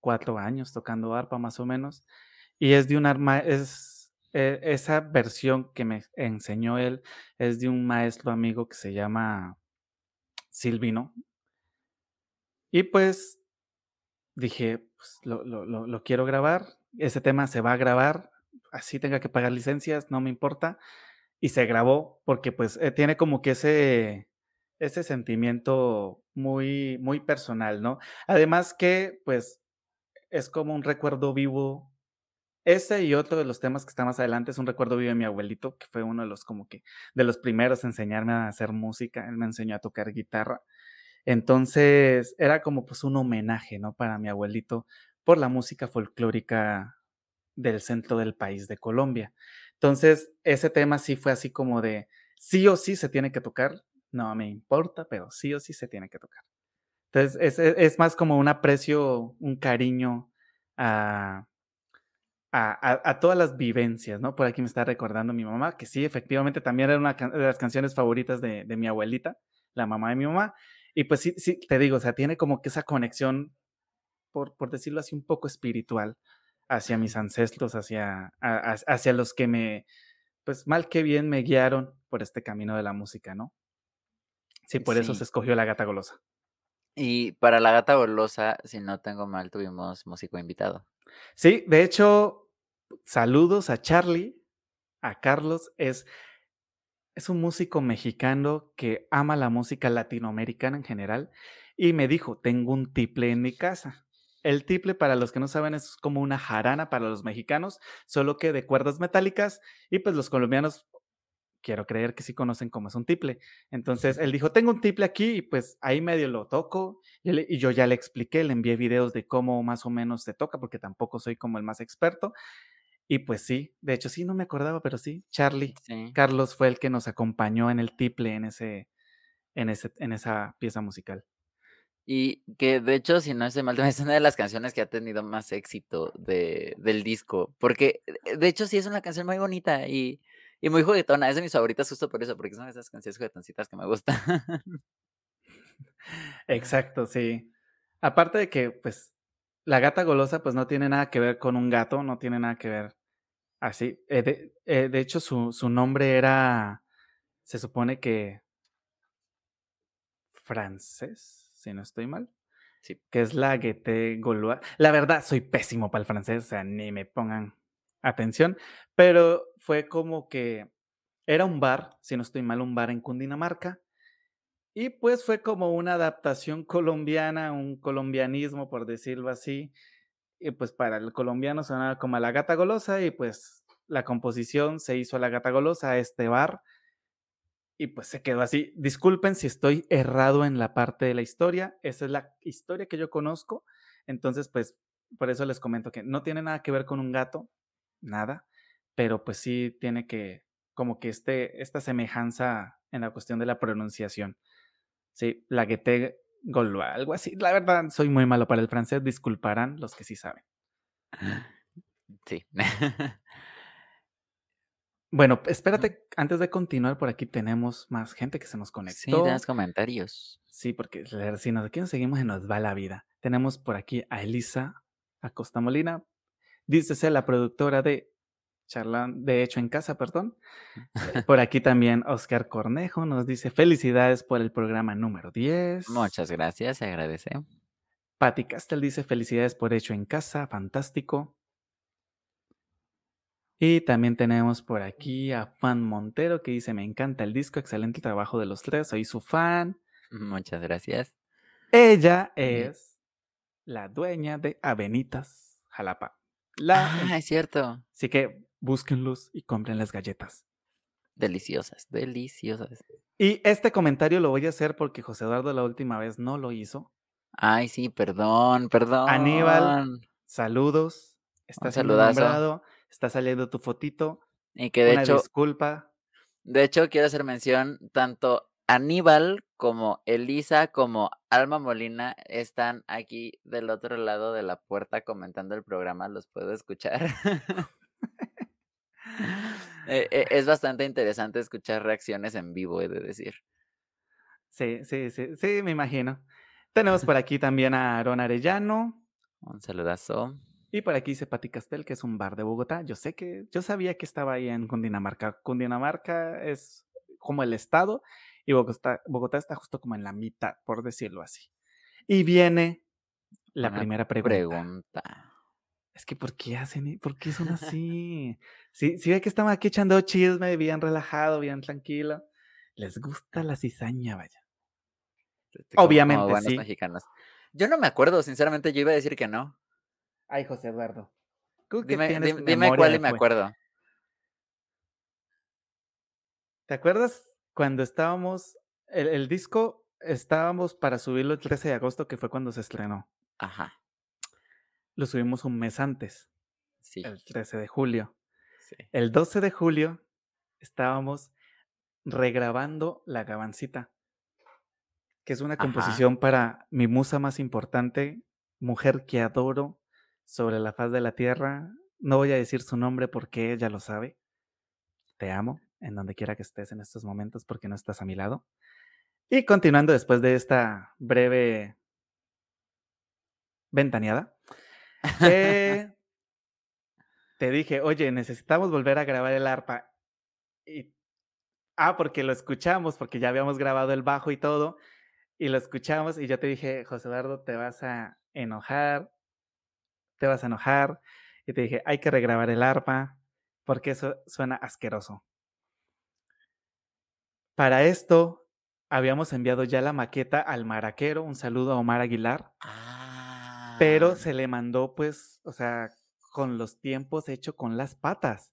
cuatro años tocando arpa más o menos. Y es de un arma, es e, esa versión que me enseñó él, es de un maestro amigo que se llama Silvino. Y pues dije, pues, lo, lo quiero grabar, ese tema se va a grabar, así tenga que pagar licencias, no me importa. Y se grabó porque pues eh, tiene como que ese, ese sentimiento muy, muy personal, ¿no? Además que, pues, es como un recuerdo vivo. Ese y otro de los temas que está más adelante es un recuerdo vivo de mi abuelito, que fue uno de los como que de los primeros a enseñarme a hacer música. Él me enseñó a tocar guitarra. Entonces, era como pues un homenaje, ¿no? Para mi abuelito por la música folclórica del centro del país de Colombia. Entonces, ese tema sí fue así como de sí o sí se tiene que tocar no me importa, pero sí o sí se tiene que tocar. Entonces, es, más como un aprecio, un cariño a, a, todas las vivencias, ¿no? Por aquí me está recordando mi mamá, que sí, efectivamente también era una de las canciones favoritas de, mi abuelita, la mamá de mi mamá. Y pues sí, sí, te digo, o sea, tiene como que esa conexión, por, por decirlo así, un poco espiritual hacia mis ancestros, hacia, hacia los que me, pues mal que bien me guiaron por este camino de la música, ¿no? Sí, por eso se escogió la gata golosa. Y para la gata golosa, si no tengo mal, tuvimos músico invitado. Sí, de hecho, saludos a Charlie, a Carlos, es, es un músico mexicano que ama la música latinoamericana en general y me dijo, tengo un tiple en mi casa. El tiple, para los que no saben, es como una jarana para los mexicanos, solo que de cuerdas metálicas y pues los colombianos quiero creer que sí conocen cómo es un tiple. Entonces él dijo, tengo un tiple aquí y pues ahí medio lo toco y, yo ya le expliqué, le envié videos de cómo más o menos se toca porque tampoco soy como el más experto. Y pues sí, de hecho sí, no me acordaba, pero sí, Charlie, Carlos fue el que nos acompañó en el tiple en, ese, en, ese, en esa pieza musical. Y que de hecho, si no es mal, es una de las canciones que ha tenido más éxito de, del disco, porque de hecho sí es una canción muy bonita y y muy juguetona, es de mis favoritas justo por eso, porque son esas canciones juguetoncitas que me gustan. Exacto, sí. Aparte de que, pues, la gata golosa, pues, no tiene nada que ver con un gato, no tiene nada que ver así. Eh, eh, de, hecho, su, su nombre era, se supone que francés, si no estoy mal. Sí. Que es la Guete Gaulois. La verdad, soy pésimo para el francés, o sea, ni me pongan atención, pero fue como que era un bar, si no estoy mal, un bar en Cundinamarca, y pues fue como una adaptación colombiana, un colombianismo, por decirlo así, y pues para el colombiano sonaba como a la gata golosa, y pues la composición se hizo a la gata golosa, a este bar, y pues se quedó así. Disculpen si estoy errado en la parte de la historia, esa es la historia que yo conozco, entonces pues por eso les comento que no tiene nada que ver con un gato, nada. pero pues sí tiene que, como que este, esta semejanza en la cuestión de la pronunciación. Sí, la Guete Gaulois, algo así. La verdad, soy muy malo para el francés, disculparán los que sí saben. Sí. Bueno, espérate, antes de continuar, por aquí tenemos más gente que se nos Sí, conectó. das comentarios. Sí, porque si nos, aquí nos seguimos y nos va la vida. Tenemos por aquí a Elisa Acosta Molina. Dícese la productora de de hecho en casa, perdón. Eh, Por aquí también Oscar Cornejo nos dice felicidades por el programa número 10. Muchas gracias, se agradece. Patti Castel dice felicidades por hecho en casa, fantástico. Y también tenemos por aquí a Fan Montero que dice me encanta el disco, excelente trabajo de los tres, soy su fan. Muchas gracias. Ella es la dueña de Avenitas Jalapa. La, Ah, es cierto. Así que búsquenlos y compren las galletas. Deliciosas, deliciosas. Y este comentario lo voy a hacer porque José Eduardo la última vez no lo hizo. Ay, sí, perdón, perdón. Aníbal, saludos. Está Un siendo saludazo. nombrado. Está saliendo tu fotito. Y que de Una hecho, disculpa. de hecho quiero hacer mención, tanto Aníbal como Elisa como Alma Molina están aquí del otro lado de la puerta comentando el programa, los puedo escuchar. Eh, eh, es bastante interesante escuchar reacciones en vivo, he de decir. Sí, sí, sí, sí, me imagino. Tenemos por aquí también a Aaron Arellano. Un saludazo. Y por aquí dice Pati Castel, que es un bar de Bogotá. Yo sé que, yo sabía que estaba ahí en Cundinamarca. Cundinamarca es como el estado y Bogotá, Bogotá está justo como en la mitad, por decirlo así. Y viene la Una primera pregunta. Pregunta. Es que, ¿por qué hacen, e- por qué son así? Sí, sí ve que estamos aquí echando chisme, bien relajado, bien tranquilo. Les gusta la cizaña, vaya. Como- Obviamente, como sí. mexicanos. Yo no me acuerdo, sinceramente, yo iba a decir que no. Ay, José Eduardo. Dime, dime cuál y me acuerdo. ¿Te acuerdas cuando estábamos, el, el disco, estábamos para subirlo el 13 de agosto, que fue cuando se estrenó? Ajá, Lo subimos un mes antes, sí, el 13 de julio. sí. El 12 de julio estábamos regrabando La Gabancita, que es una Ajá. composición para mi musa más importante, mujer que adoro sobre la faz de la tierra. No voy a decir su nombre porque ella lo sabe. Te amo en donde quiera que estés en estos momentos porque no estás a mi lado. Y continuando después de esta breve ventaneada, eh, te dije, oye, necesitamos volver a grabar el arpa. Y, ah, porque lo escuchamos, porque ya habíamos grabado el bajo y todo, y lo escuchamos, y yo te dije, José Eduardo, te vas a enojar, te vas a enojar, y te dije, hay que regrabar el arpa, porque eso suena asqueroso. Para esto, habíamos enviado ya la maqueta al maraquero, un saludo a Omar Aguilar, Ah, pero se le mandó, pues, o sea, con los tiempos hecho con las patas.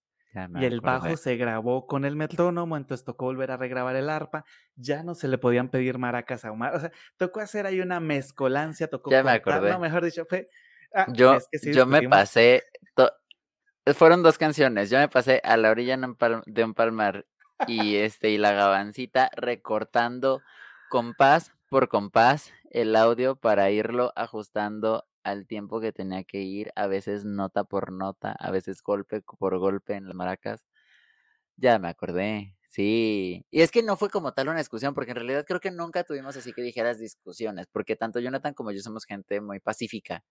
Y el bajo se grabó con el metrónomo, entonces tocó volver a regrabar el arpa. Ya no se le podían pedir maracas a Omar. O sea, tocó hacer ahí una mezcolancia, tocó Ya me acordé. no, mejor dicho, fue. ah, Yo, es que sí yo me pasé. to- Fueron dos canciones. Yo me pasé a la orilla de un palmar y este y la gabancita recortando compás por compás el audio para irlo ajustando al tiempo que tenía que ir, a veces nota por nota, a veces golpe por golpe en las maracas. Ya me acordé, sí. Y es que no fue como tal una discusión, porque en realidad creo que nunca tuvimos así que dijeras discusiones, porque tanto Jonathan como yo somos gente muy pacífica.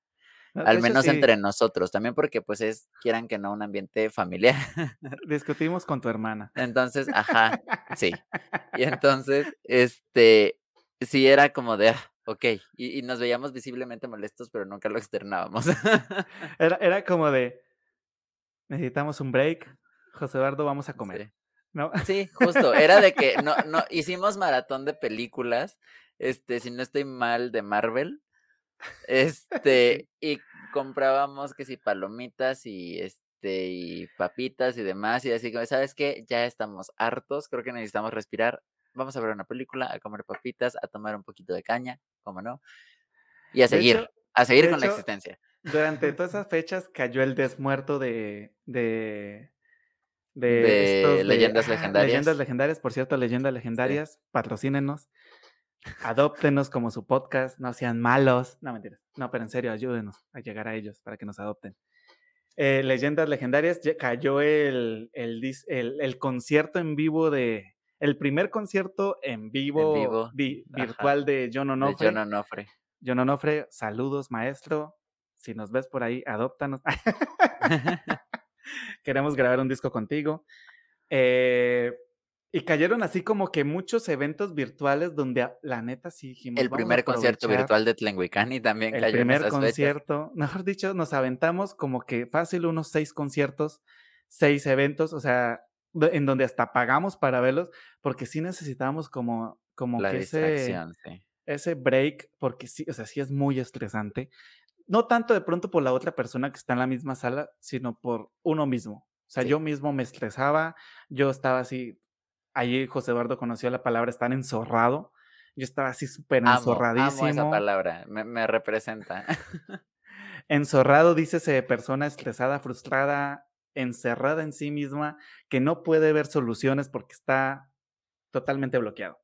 Al hecho, menos sí, entre nosotros, también porque pues es, quieran que no, un ambiente familiar. Discutimos con tu hermana. Entonces, ajá, sí. Y entonces, este, sí era como de, ah, ok, y, y nos veíamos visiblemente molestos, pero nunca lo externábamos. Era, era como de. Necesitamos un break. José Eduardo, vamos a comer. Sí. ¿No? Sí, justo, era de que no, no, hicimos maratón de películas, este, si no estoy mal, de Marvel, este, y comprábamos que si palomitas y este, y papitas y demás, y así como, ¿sabes qué? Ya estamos hartos, creo que necesitamos respirar, vamos a ver una película, a comer papitas, a tomar un poquito de caña, ¿cómo no? Y a seguir, hecho- a seguir con la existencia. Durante todas esas fechas cayó el desmuerto de, de de, leyendas legendarias. Leyendas legendarias, por cierto, leyendas legendarias, patrocínenos, adóptenos como su podcast, no sean malos. No, mentiras. No, pero en serio, ayúdenos a llegar a ellos para que nos adopten. Eh, leyendas legendarias, cayó el, el, el, concierto en vivo de. El primer concierto en vivo, virtual de John Onofre. John Onofre. John Onofre, saludos, maestro. Si nos ves por ahí, adóptanos. Queremos grabar un disco contigo. Eh, y cayeron así como que muchos eventos virtuales donde la neta sí dijimos. El primer concierto virtual de Tlenguicani también el primer concierto, mejor dicho, nos aventamos como que fácil unos seis conciertos, seis eventos, o sea, en donde hasta pagamos para verlos, porque sí necesitábamos como, como que ese, ese break, porque sí, o sea, sí es muy estresante no tanto de pronto por la otra persona que está en la misma sala, sino por uno mismo. O sea, yo mismo me estresaba, yo estaba así, ahí José Eduardo conoció la palabra estar enzorrado, yo estaba así súper enzorradísimo. Amo esa palabra, me, representa. Enzorrado, dícese persona estresada, frustrada, encerrada en sí misma, que no puede ver soluciones porque está totalmente bloqueado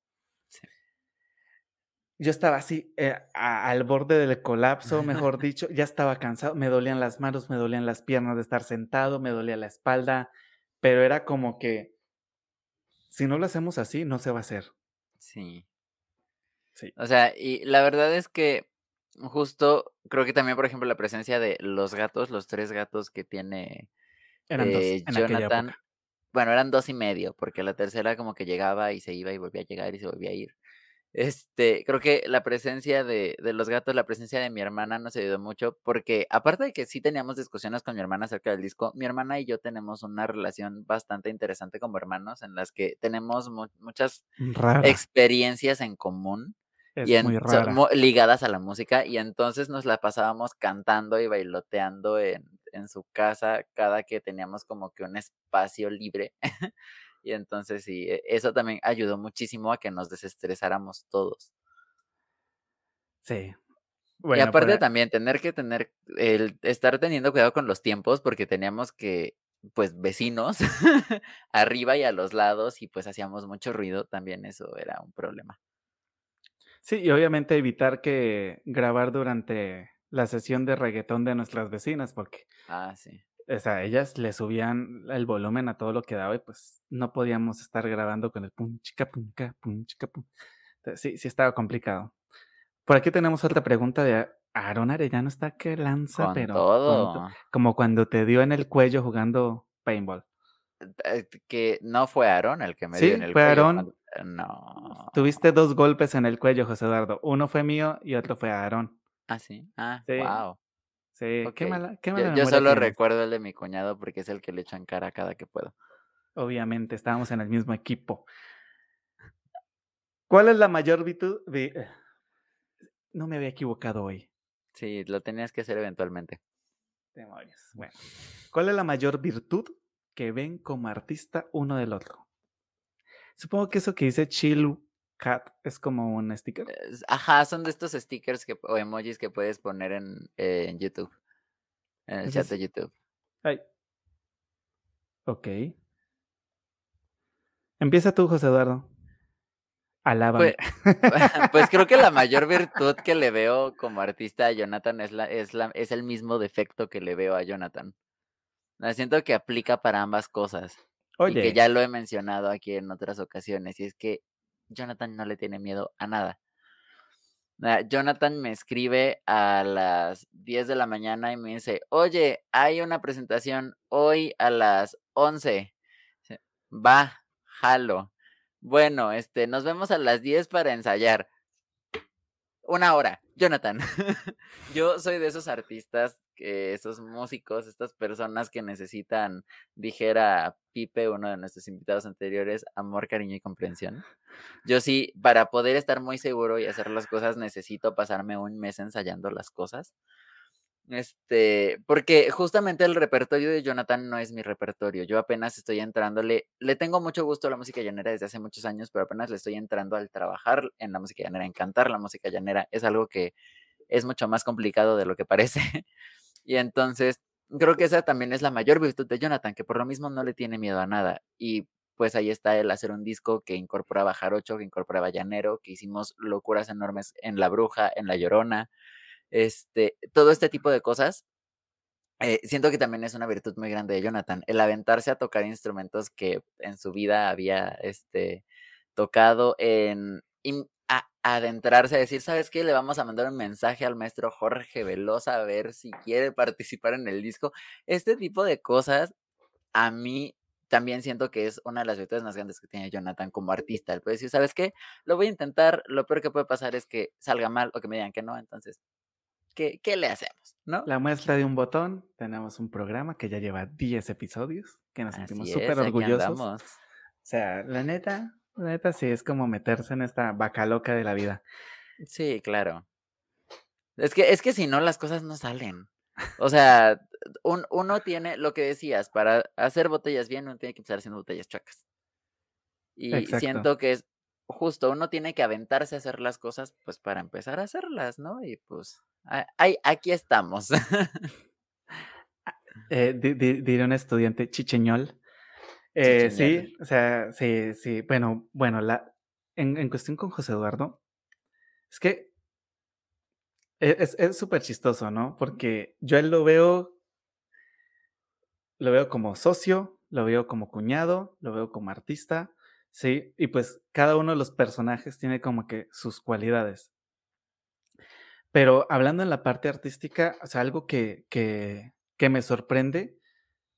yo estaba así eh, al borde del colapso, mejor dicho, ya estaba cansado, me dolían las manos, me dolían las piernas de estar sentado, me dolía la espalda, pero era como que si no lo hacemos así, no se va a hacer. Sí. Sí. O sea, y la verdad es que justo creo que también, por ejemplo, la presencia de los gatos, los tres gatos que tiene eran dos, eh, Jonathan. Bueno, eran dos y medio, porque la tercera como que llegaba y se iba y volvía a llegar y se volvía a ir. Este, creo que la presencia de, de, los gatos, la presencia de mi hermana nos ayudó mucho porque aparte de que sí teníamos discusiones con mi hermana acerca del disco, mi hermana y yo tenemos una relación bastante interesante como hermanos en las que tenemos muchas experiencias en común. y ligadas a la música y entonces nos la pasábamos cantando y bailoteando en, en su casa cada que teníamos como que un espacio libre Y entonces sí, e, eso también ayudó muchísimo a que nos desestresáramos todos. Sí. y aparte pues también tener que tener, el estar teniendo cuidado con los tiempos porque teníamos que, pues vecinos arriba y a los lados y pues hacíamos mucho ruido, también eso era un problema. Sí, y obviamente evitar que grabar durante la sesión de reggaetón de nuestras vecinas, porque ah, sí o sea, ellas le subían el volumen a todo lo que daba y pues no podíamos estar grabando con el pum chica pum pum chica pum. sí, sí estaba complicado. Por aquí tenemos otra pregunta de Aaron Arellano está que lanza, pero todo. como cuando te dio en el cuello jugando paintball. Eh, que no fue Aaron el que me dio en el fue cuello. Aaron. No. Tuviste dos golpes en el cuello, José Eduardo. Uno fue mío y otro fue Aaron. Ah, sí. Ah, sí. wow. Sí, qué mala, qué mala Yo, solo recuerdo el de mi cuñado porque es el que le echan cara cada que puedo. Obviamente, estábamos en el mismo equipo. ¿Cuál es la mayor virtud? De... No me había equivocado hoy. Sí, lo tenías que hacer eventualmente. Demonios. Bueno, ¿cuál es la mayor virtud que ven como artista uno del otro? Supongo que eso que dice Chill Cat es como un sticker. Ajá, son de estos stickers que, o emojis que puedes poner en, en YouTube. En el chat de YouTube. Ay. Ok. Empieza tú, José Eduardo. Alábame. Pues, pues, creo que la mayor virtud que le veo como artista a Jonathan es, la, es, la, es el mismo defecto que le veo a Jonathan. Siento que aplica para ambas cosas. Oye. Y que ya lo he mencionado aquí en otras ocasiones. Y es que Jonathan no le tiene miedo a nada. Jonathan me escribe a las 10 de la mañana y me dice, oye, hay una presentación hoy a las 11. Va, jalo. Bueno, este, nos vemos a las 10 para ensayar. Una hora, Jonathan. Yo soy de esos artistas esos músicos, estas personas que necesitan, dijera Pipe, uno de nuestros invitados anteriores, amor, cariño y comprensión. Yo sí, para poder estar muy seguro y hacer las cosas, necesito pasarme un mes ensayando las cosas. Este, porque justamente el repertorio de Jonathan no es mi repertorio. Yo apenas estoy entrándole, le tengo mucho gusto a la música llanera desde hace muchos años, pero apenas le estoy entrando al trabajar en la música llanera, en cantar la música llanera. Es algo que es mucho más complicado de lo que parece. Y entonces creo que esa también es la mayor virtud de Jonathan, que por lo mismo no le tiene miedo a nada. Y pues ahí está el hacer un disco que incorporaba jarocho, que incorporaba llanero, que hicimos locuras enormes en La Bruja, en La Llorona, este, todo este tipo de cosas. Eh, siento que también es una virtud muy grande de Jonathan, el aventarse a tocar instrumentos que en su vida había este, tocado, en adentrarse a decir, ¿sabes qué? Le vamos a mandar un mensaje al maestro Jorge Velosa a ver si quiere participar en el disco. Este tipo de cosas a mí también siento que es una de las virtudes más grandes que tiene Jonathan como artista. Él puede decir, ¿sabes qué? Lo voy a intentar, lo peor que puede pasar es que salga mal o que me digan que no, entonces, ¿qué, qué le hacemos? ¿No? La muestra de un botón, tenemos un programa que ya lleva 10 episodios, que nos sentimos súper orgullosos. O sea, la neta, la neta sí es como meterse en esta vaca loca de la vida. Sí, claro. Es que, es que si no, las cosas no salen. O sea, uno tiene lo que decías, para hacer botellas bien, uno tiene que empezar haciendo botellas chacas. Y siento que es justo, uno tiene que aventarse a hacer las cosas, pues para empezar a hacerlas, ¿no? Y pues, aquí estamos. eh, diré un estudiante chicheñol. Eh, sí, o sea, sí, sí. Bueno, bueno, la, en, en cuestión con José Eduardo, es que e, es súper chistoso, ¿no? Porque yo él lo veo, lo veo como socio, lo veo como cuñado, lo veo como artista, ¿sí? Y pues cada uno de los personajes tiene como que sus cualidades. Pero hablando en la parte artística, o sea, algo que, que, que me sorprende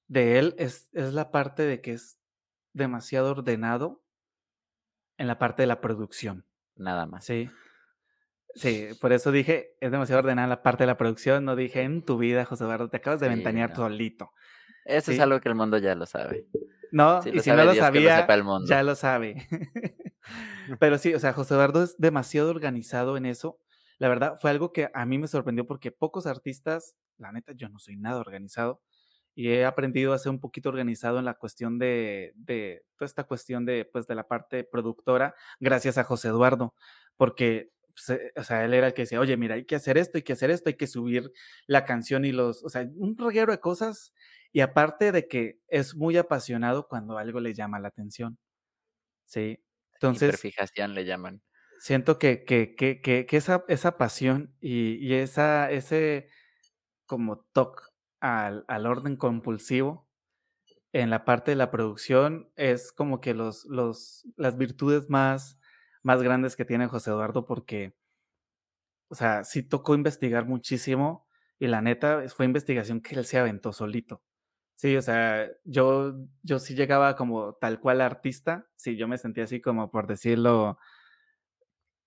de él es, es la parte de que es demasiado ordenado en la parte de la producción. Nada más. Sí. Sí, por eso dije, es demasiado ordenada la parte de la producción. No dije en tu vida, José Eduardo, te acabas de ventanear solito. Eso es algo que el mundo ya lo sabe. No, y si no lo sabía, ya lo sabe. Pero sí, o sea, José Eduardo es demasiado organizado en eso. La verdad, fue algo que a mí me sorprendió porque pocos artistas, la neta, yo no soy nada organizado y he aprendido a ser un poquito organizado en la cuestión de, de toda esta cuestión de, pues, de la parte productora, gracias a José Eduardo, porque pues, eh, o sea, él era el que decía, oye, mira, hay que hacer esto, hay que hacer esto, hay que subir la canción y los, o sea, un reguero de cosas. Y aparte de que es muy apasionado cuando algo le llama la atención. Sí. Entonces. fijación le llaman. Siento que, que, que, que, esa, esa pasión y, y, esa, ese como toque al, al orden compulsivo en la parte de la producción es como que los, los, las virtudes más más grandes que tiene José Eduardo porque, o sea, sí tocó investigar muchísimo y la neta fue investigación que él se aventó solito. Sí, o sea, yo, yo sí llegaba como tal cual artista, sí, yo me sentía así como por decirlo,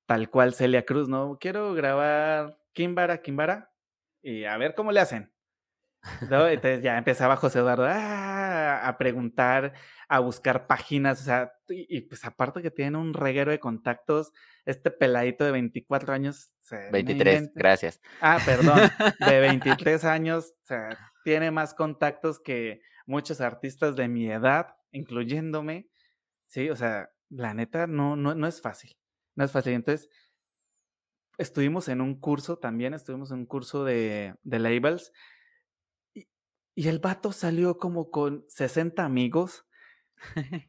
tal cual Celia Cruz, ¿no? Quiero grabar Kimbara, Kimbara, y a ver cómo le hacen. Entonces ya empezaba José Eduardo ah, a preguntar, a buscar páginas, o sea, y, pues aparte que tiene un reguero de contactos, este peladito de 24 años. 23, gracias. Ah, perdón, de 23 años, o sea, tiene más contactos que muchos artistas de mi edad, incluyéndome, sí, o sea, la neta no, no, no es fácil, no es fácil. Entonces, estuvimos en un curso también, estuvimos en un curso de, de labels y el vato salió como con 60 amigos.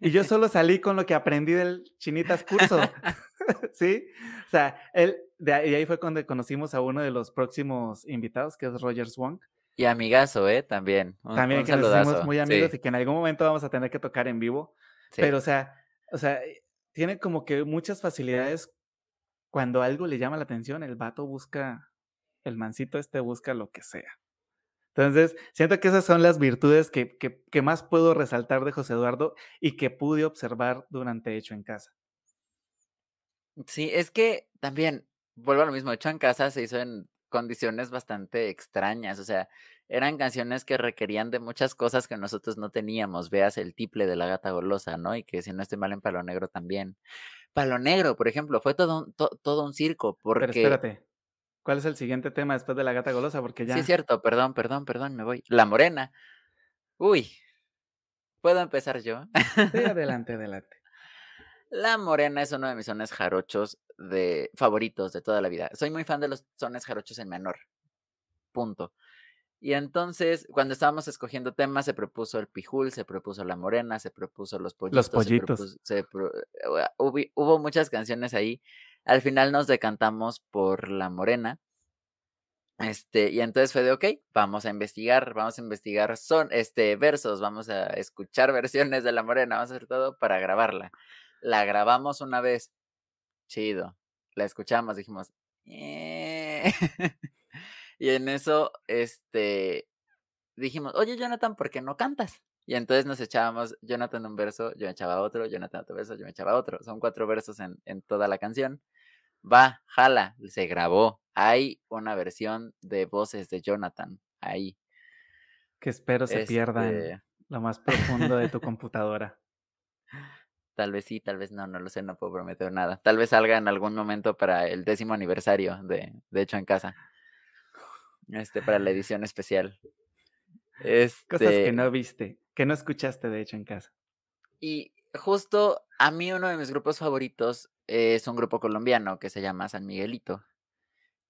Y yo solo salí con lo que aprendí del Chinitas curso. ¿Sí? O sea, él, de ahí, fue cuando conocimos a uno de los próximos invitados, que es Roger Swank. Y amigazo, ¿eh? También. También que nos hicimos muy amigos y que en algún momento vamos a tener que tocar en vivo. Pero, o sea, o sea, tiene como que muchas facilidades. Cuando algo le llama la atención, el vato busca, el mancito este busca lo que sea. Entonces, siento que esas son las virtudes que, que, más puedo resaltar de José Eduardo y que pude observar durante Hecho en Casa. Sí, es que también, vuelvo a lo mismo, Hecho en Casa se hizo en condiciones bastante extrañas, o sea, eran canciones que requerían de muchas cosas que nosotros no teníamos, veas el tiple de la gata golosa, ¿no? Y que si no estoy mal en Palo Negro también. Palo Negro, por ejemplo, fue todo un, todo un circo, porque... Pero espérate, ¿Cuál es el siguiente tema después de la gata golosa? Porque ya. Sí, cierto, perdón, perdón, perdón, me voy. La morena. Uy. ¿Puedo empezar yo? Sí, adelante, adelante. La morena es uno de mis sones jarochos de favoritos de toda la vida. Soy muy fan de los sones jarochos en menor. Punto. Y entonces, cuando estábamos escogiendo temas, se propuso el pijul, se propuso la morena, se propuso los pollitos. Los pollitos. hubo muchas canciones ahí. Al final nos decantamos por la morena. Este, y entonces fue de, ok, vamos a investigar, vamos a investigar son, este, versos, vamos a escuchar versiones de La Morena, vamos a hacer todo para grabarla. La grabamos una vez, chido, la escuchamos, dijimos, eh". y en eso, este, dijimos, oye, Jonathan, ¿por qué no cantas? Y entonces nos echábamos, Jonathan un verso, yo me echaba otro, Jonathan otro verso, yo me echaba otro. Son cuatro versos en, en toda la canción. Va, jala, se grabó. Hay una versión de voces de Jonathan ahí. Que espero se pierda en este lo más profundo de tu computadora. Tal vez sí, tal vez no, no lo sé, no puedo prometer nada. Tal vez salga en algún momento para el décimo aniversario de, de hecho en casa. Este, para la edición especial. Cosas que este no viste, que no escuchaste de hecho en casa. Y justo a mí uno de mis grupos favoritos es un grupo colombiano que se llama San Miguelito,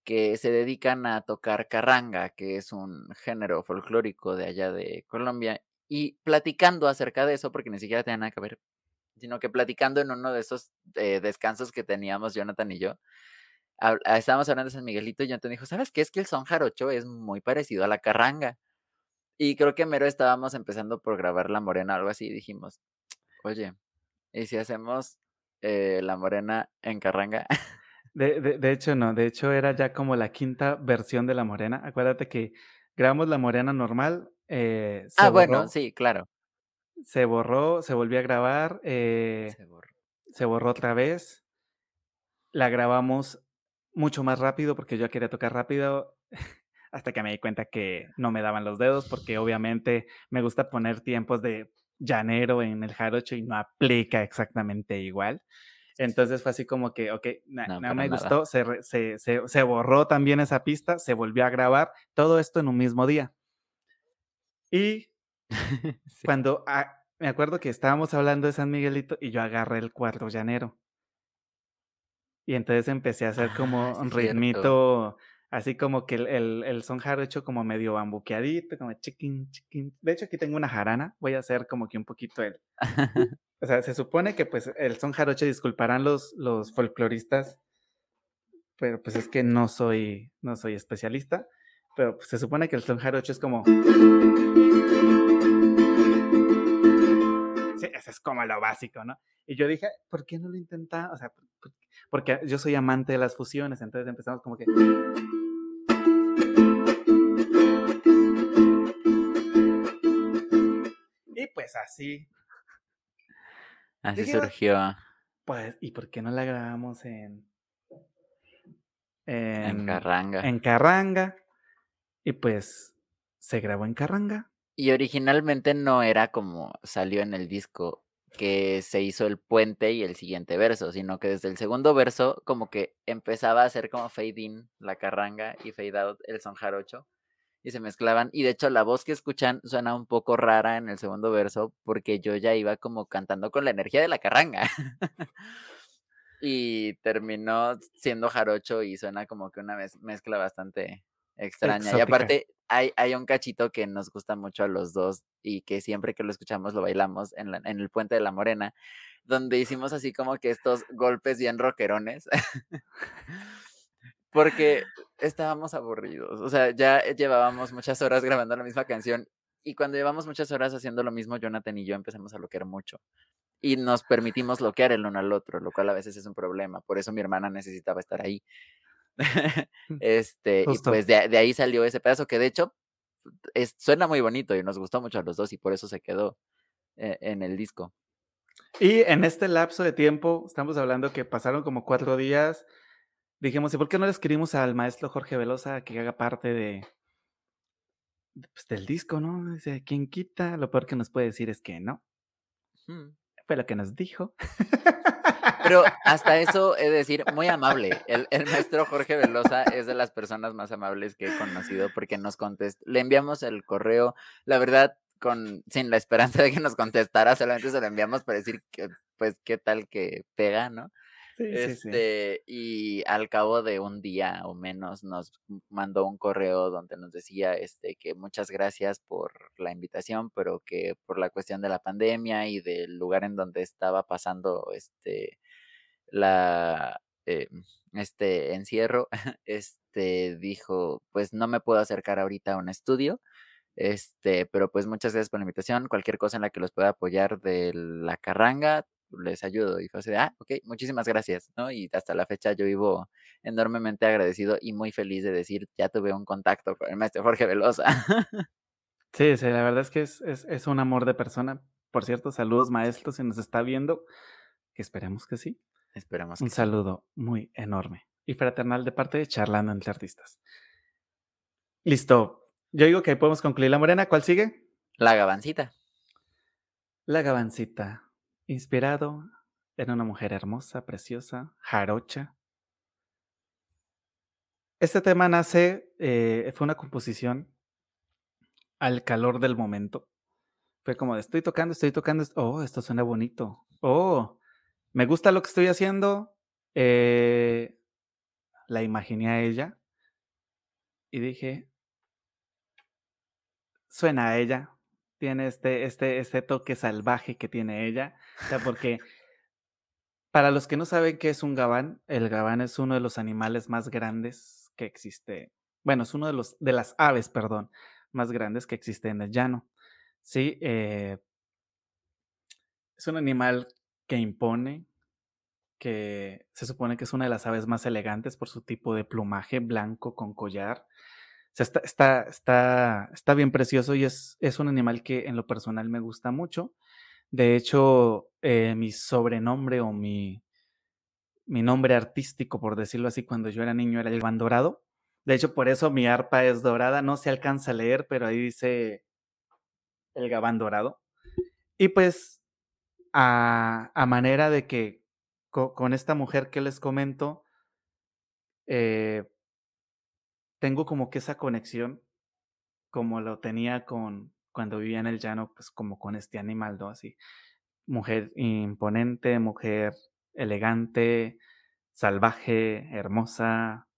que se dedican a tocar carranga, que es un género folclórico de allá de Colombia, y platicando acerca de eso, porque ni siquiera tenía nada que ver, sino que platicando en uno de esos eh, descansos que teníamos Jonathan y yo, estábamos hablando de San Miguelito y Jonathan dijo, ¿sabes qué? Es que el son jarocho es muy parecido a la carranga. Y creo que mero estábamos empezando por grabar La Morena o algo así y dijimos, oye, ¿y si hacemos eh, La Morena en Carranga? De, de, hecho, no, de hecho era ya como la quinta versión de La Morena. Acuérdate que grabamos La Morena normal. Eh, ah, bueno, sí, claro. Se borró, se volvió a grabar. Eh, se, borró. se borró otra vez. La grabamos mucho más rápido porque yo quería tocar rápido hasta que me di cuenta que no me daban los dedos porque obviamente me gusta poner tiempos de llanero en el jarocho y no aplica exactamente igual. Entonces fue así como que, ok, no, me gustó, se, se, se, borró también esa pista, se volvió a grabar, todo esto en un mismo día. Y cuando, ah, me acuerdo que estábamos hablando de San Miguelito y yo agarré el cuarto llanero. Y entonces empecé a hacer como ah, un ritmito Así como que el, el, son hecho como medio bambuqueadito, como chiquín, chiquín. De hecho, aquí tengo una jarana. Voy a hacer como que un poquito el. o sea, se supone que pues el son jarocho, disculparán los, los folcloristas, pero pues es que no soy, no soy especialista. Pero pues, se supone que el son jarocho es como. Sí, eso es como lo básico, ¿no? Y yo dije, ¿por qué no lo intenta? O sea, porque yo soy amante de las fusiones, entonces empezamos como que. Pues así. Así surgió. Pues, ¿y por qué no la grabamos en, en, Carranga? En Carranga. Y pues se grabó en Carranga. Y originalmente no era como salió en el disco que se hizo el puente y el siguiente verso, sino que desde el segundo verso como que empezaba a ser como fade in la carranga y fade out el son jarocho y se mezclaban. Y de hecho la voz que escuchan suena un poco rara en el segundo verso porque yo ya iba como cantando con la energía de la carranga. y terminó siendo jarocho y suena como que una mezcla bastante extraña. Y aparte hay, hay un cachito que nos gusta mucho a los dos y que siempre que lo escuchamos lo bailamos en, en el puente de la Morena, donde hicimos así como que estos golpes bien rockerones. porque estábamos aburridos. O sea, ya llevábamos muchas horas grabando la misma canción y cuando llevamos muchas horas haciendo lo mismo, Jonathan y yo empezamos a loquear mucho. Y nos permitimos loquear el uno al otro, lo cual a veces es un problema. Por eso mi hermana necesitaba estar ahí. Mm, este, y pues de, ahí salió ese pedazo que de hecho suena muy bonito y nos gustó mucho a los dos y por eso se quedó eh, en el disco. Y en este lapso de tiempo, estamos hablando que pasaron como cuatro días, dijimos, ¿y por qué no le escribimos al maestro Jorge Velosa que haga parte de, pues, del disco, ¿no? Dice, ¿quién quita? Lo peor que nos puede decir es que no. Fue lo que nos dijo. Pero hasta eso, es decir, muy amable. El, maestro Jorge Velosa es de las personas más amables que he conocido porque nos contestó. Le enviamos el correo, la verdad, con, sin la esperanza de que nos contestara, solamente se lo enviamos para decir que, pues, qué tal que pega, ¿no? Este, y al cabo de un día o menos nos mandó un correo donde nos decía este que muchas gracias por la invitación, pero que por la cuestión de la pandemia y del lugar en donde estaba pasando este la eh, este encierro, este dijo, pues no me puedo acercar ahorita a un estudio, este, pero pues muchas gracias por la invitación. Cualquier cosa en la que los pueda apoyar de la carranga, les ayudo. Y fue así ah, ok, muchísimas gracias, ¿no? Y hasta la fecha yo vivo enormemente agradecido y muy feliz de decir, ya tuve un contacto con el maestro Jorge Velosa. sí, sí, la verdad es que es, es, un amor de persona. Por cierto, saludos maestros si nos está viendo, que esperemos que sí. Esperamos. Un saludo muy enorme y fraternal de parte de Charlando entre Artistas. Listo. Yo digo que podemos concluir la morena. ¿Cuál sigue? La gabancita. La gabancita inspirado en una mujer hermosa, preciosa, jarocha. Este tema nace, eh, fue una composición al calor del momento. Fue como estoy tocando, estoy tocando, oh, esto suena bonito. Oh, me gusta lo que estoy haciendo. Eh, la imaginé a ella y dije, suena a ella, tiene este, este, este toque salvaje que tiene ella. O sea, porque para los que no saben qué es un gabán, el gabán es uno de los animales más grandes que existe. Bueno, es uno de los de las aves, perdón, más grandes que existe en el llano. Sí, eh, es un animal que impone, que se supone que es una de las aves más elegantes por su tipo de plumaje blanco con collar está, está, está, está bien precioso y es, es un animal que en lo personal me gusta mucho. De hecho, eh, mi sobrenombre o mi, mi nombre artístico, por decirlo así, cuando yo era niño era el Gabán Dorado. De hecho, por eso mi arpa es dorada. No se alcanza a leer, pero ahí dice el Gabán Dorado. Y pues, a, a manera de que con, esta mujer que les comento, eh, tengo como que esa conexión, como lo tenía con cuando vivía en el llano, pues como con este animal, ¿no? Así, mujer imponente, mujer elegante, salvaje, hermosa,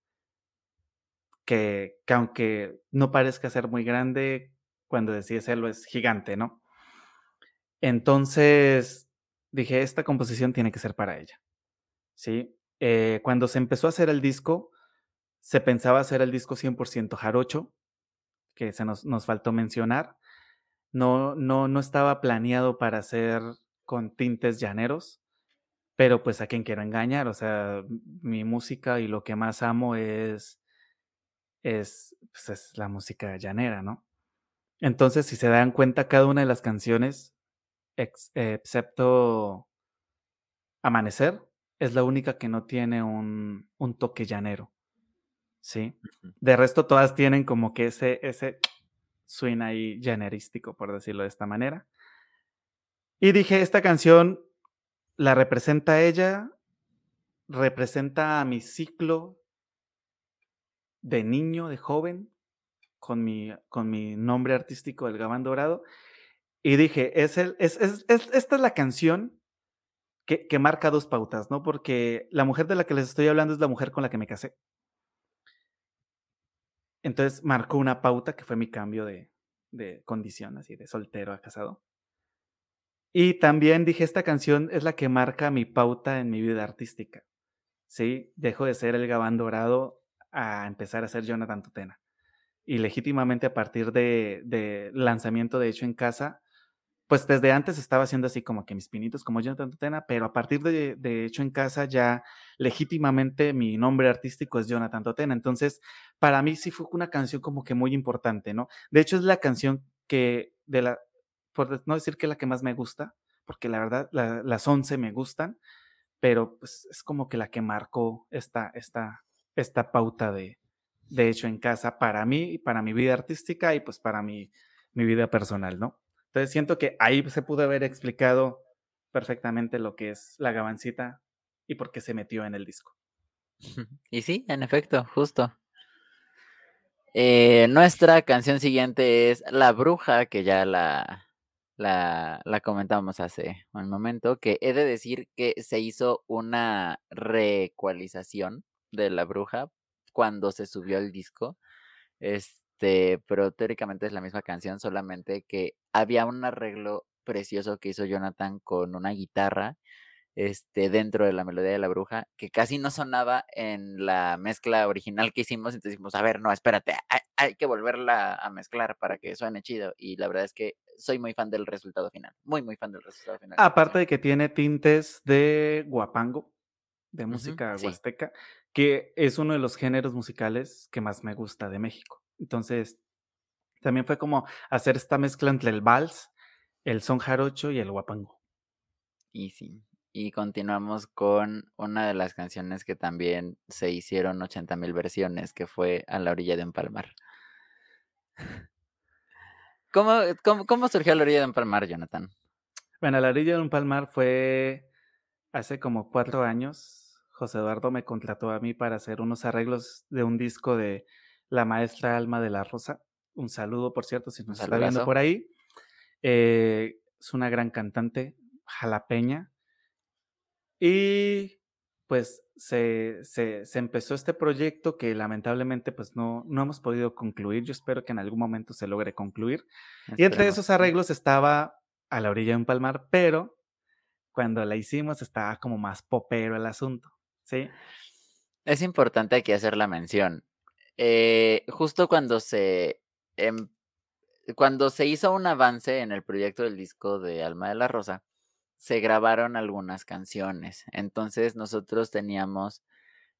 que, que aunque no parezca ser muy grande, cuando decide serlo es gigante, ¿no? Entonces dije, esta composición tiene que ser para ella, ¿sí? Eh, cuando se empezó a hacer el disco, se pensaba hacer el disco 100% jarocho, que se nos, nos faltó mencionar. No, no, no estaba planeado para hacer con tintes llaneros, pero pues a quien quiero engañar, o sea, mi música y lo que más amo es, es, pues, es la música llanera, ¿no? Entonces, si se dan cuenta, cada una de las canciones, excepto Amanecer, es la única que no tiene un, un toque llanero. Sí. De resto, todas tienen como que ese, ese swing ahí generístico, por decirlo de esta manera. Y dije, esta canción la representa ella, representa a mi ciclo de niño, de joven, con mi, con mi nombre artístico, El Gabán Dorado. Y dije, es el, es, es, esta es la canción que, que marca dos pautas, ¿no? Porque la mujer de la que les estoy hablando es la mujer con la que me casé. Entonces marcó una pauta que fue mi cambio de, de condición, así de soltero a casado. Y también dije, esta canción es la que marca mi pauta en mi vida artística. Sí, dejo de ser el Gabán Dorado a empezar a ser Jonathan Tutena. Y legítimamente a partir de, de lanzamiento de hecho en casa, pues desde antes estaba haciendo así como que mis pinitos como Jonathan Tutena, pero a partir de, de, hecho en casa ya legítimamente mi nombre artístico es Jonathan Tutena. Entonces, para mí sí fue una canción como que muy importante, ¿no? De hecho, es la canción que, de la, por no decir que la que más me gusta, porque la verdad las 11 me gustan, pero pues es como que la que marcó esta, esta, esta pauta de, de hecho en casa para mí, para mi vida artística y pues para mi, mi vida personal, ¿no? Entonces siento que ahí se pudo haber explicado perfectamente lo que es la gabancita y por qué se metió en el disco. Y sí, en efecto, justo. Eh, nuestra canción siguiente es La Bruja, que ya la, la, comentábamos hace un momento, que he de decir que se hizo una reecualización de La Bruja cuando se subió el disco. Este, pero teóricamente es la misma canción, solamente que había un arreglo precioso que hizo Jonathan con una guitarra este, dentro de la melodía de la bruja, que casi no sonaba en la mezcla original que hicimos, entonces dijimos, a ver, no, espérate, hay, que volverla a mezclar para que suene chido, y la verdad es que soy muy fan del resultado final, muy, muy fan del resultado final. Aparte de que tiene tintes de guapango, de música huasteca, que es uno de los géneros musicales que más me gusta de México. Entonces, también fue como hacer esta mezcla entre el vals, el son jarocho y el guapango. Y sí, y continuamos con una de las canciones que también se hicieron 80 mil versiones, que fue A la orilla de Empalmar. ¿Cómo, cómo, cómo surgió A la orilla de Empalmar, Jonathan? Bueno, A la orilla de Empalmar fue hace como cuatro años. José Eduardo me contrató a mí para hacer unos arreglos de un disco de la maestra Alma de la Rosa. Un saludo, por cierto, si nos está viendo por ahí. Eh, es una gran cantante, jalapeña y pues se, empezó este proyecto que lamentablemente pues no, no hemos podido concluir. Yo espero que en algún momento se logre concluir. Y entre esos arreglos estaba a la orilla de un palmar, pero cuando la hicimos estaba como más popero el asunto, ¿sí? Es importante aquí hacer la mención. Eh, justo cuando se, em, cuando se hizo un avance en el proyecto del disco de Alma de la Rosa, se grabaron algunas canciones. Entonces nosotros teníamos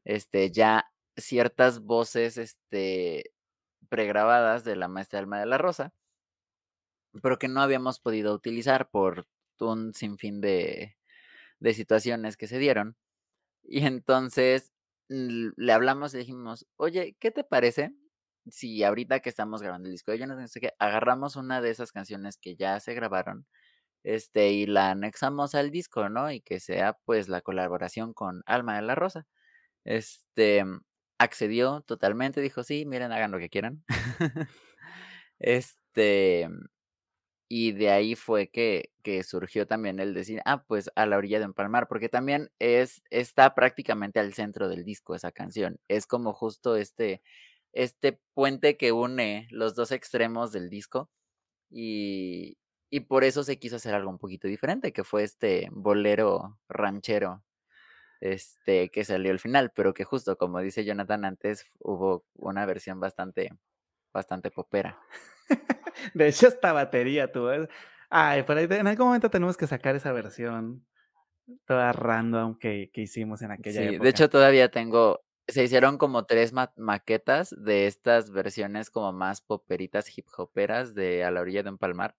este, ya ciertas voces este, pregrabadas de la maestra Alma de la Rosa, pero que no habíamos podido utilizar por un sinfín de, de situaciones que se dieron. Y entonces le hablamos y dijimos, oye, ¿qué te parece si ahorita que estamos grabando el disco yo no sé qué, agarramos una de esas canciones que ya se grabaron este, y la anexamos al disco, ¿no? Y que sea pues la colaboración con Alma de la Rosa. Este, accedió totalmente, dijo, sí, miren, hagan lo que quieran. este, y de ahí fue que, que, surgió también el decir, ah, pues a la orilla de empalmar, porque también es, está prácticamente al centro del disco esa canción. Es como justo este, este puente que une los dos extremos del disco. Y, y por eso se quiso hacer algo un poquito diferente, que fue este bolero ranchero este, que salió al final, pero que justo como dice Jonathan antes, hubo una versión bastante, bastante popera. de hecho, esta batería, tú Ay, pero en algún momento tenemos que sacar esa versión toda random que, que hicimos en aquella sí, De hecho, todavía tengo, se hicieron como tres maquetas de estas versiones como más poperitas, hip hoperas de A la orilla de un palmar.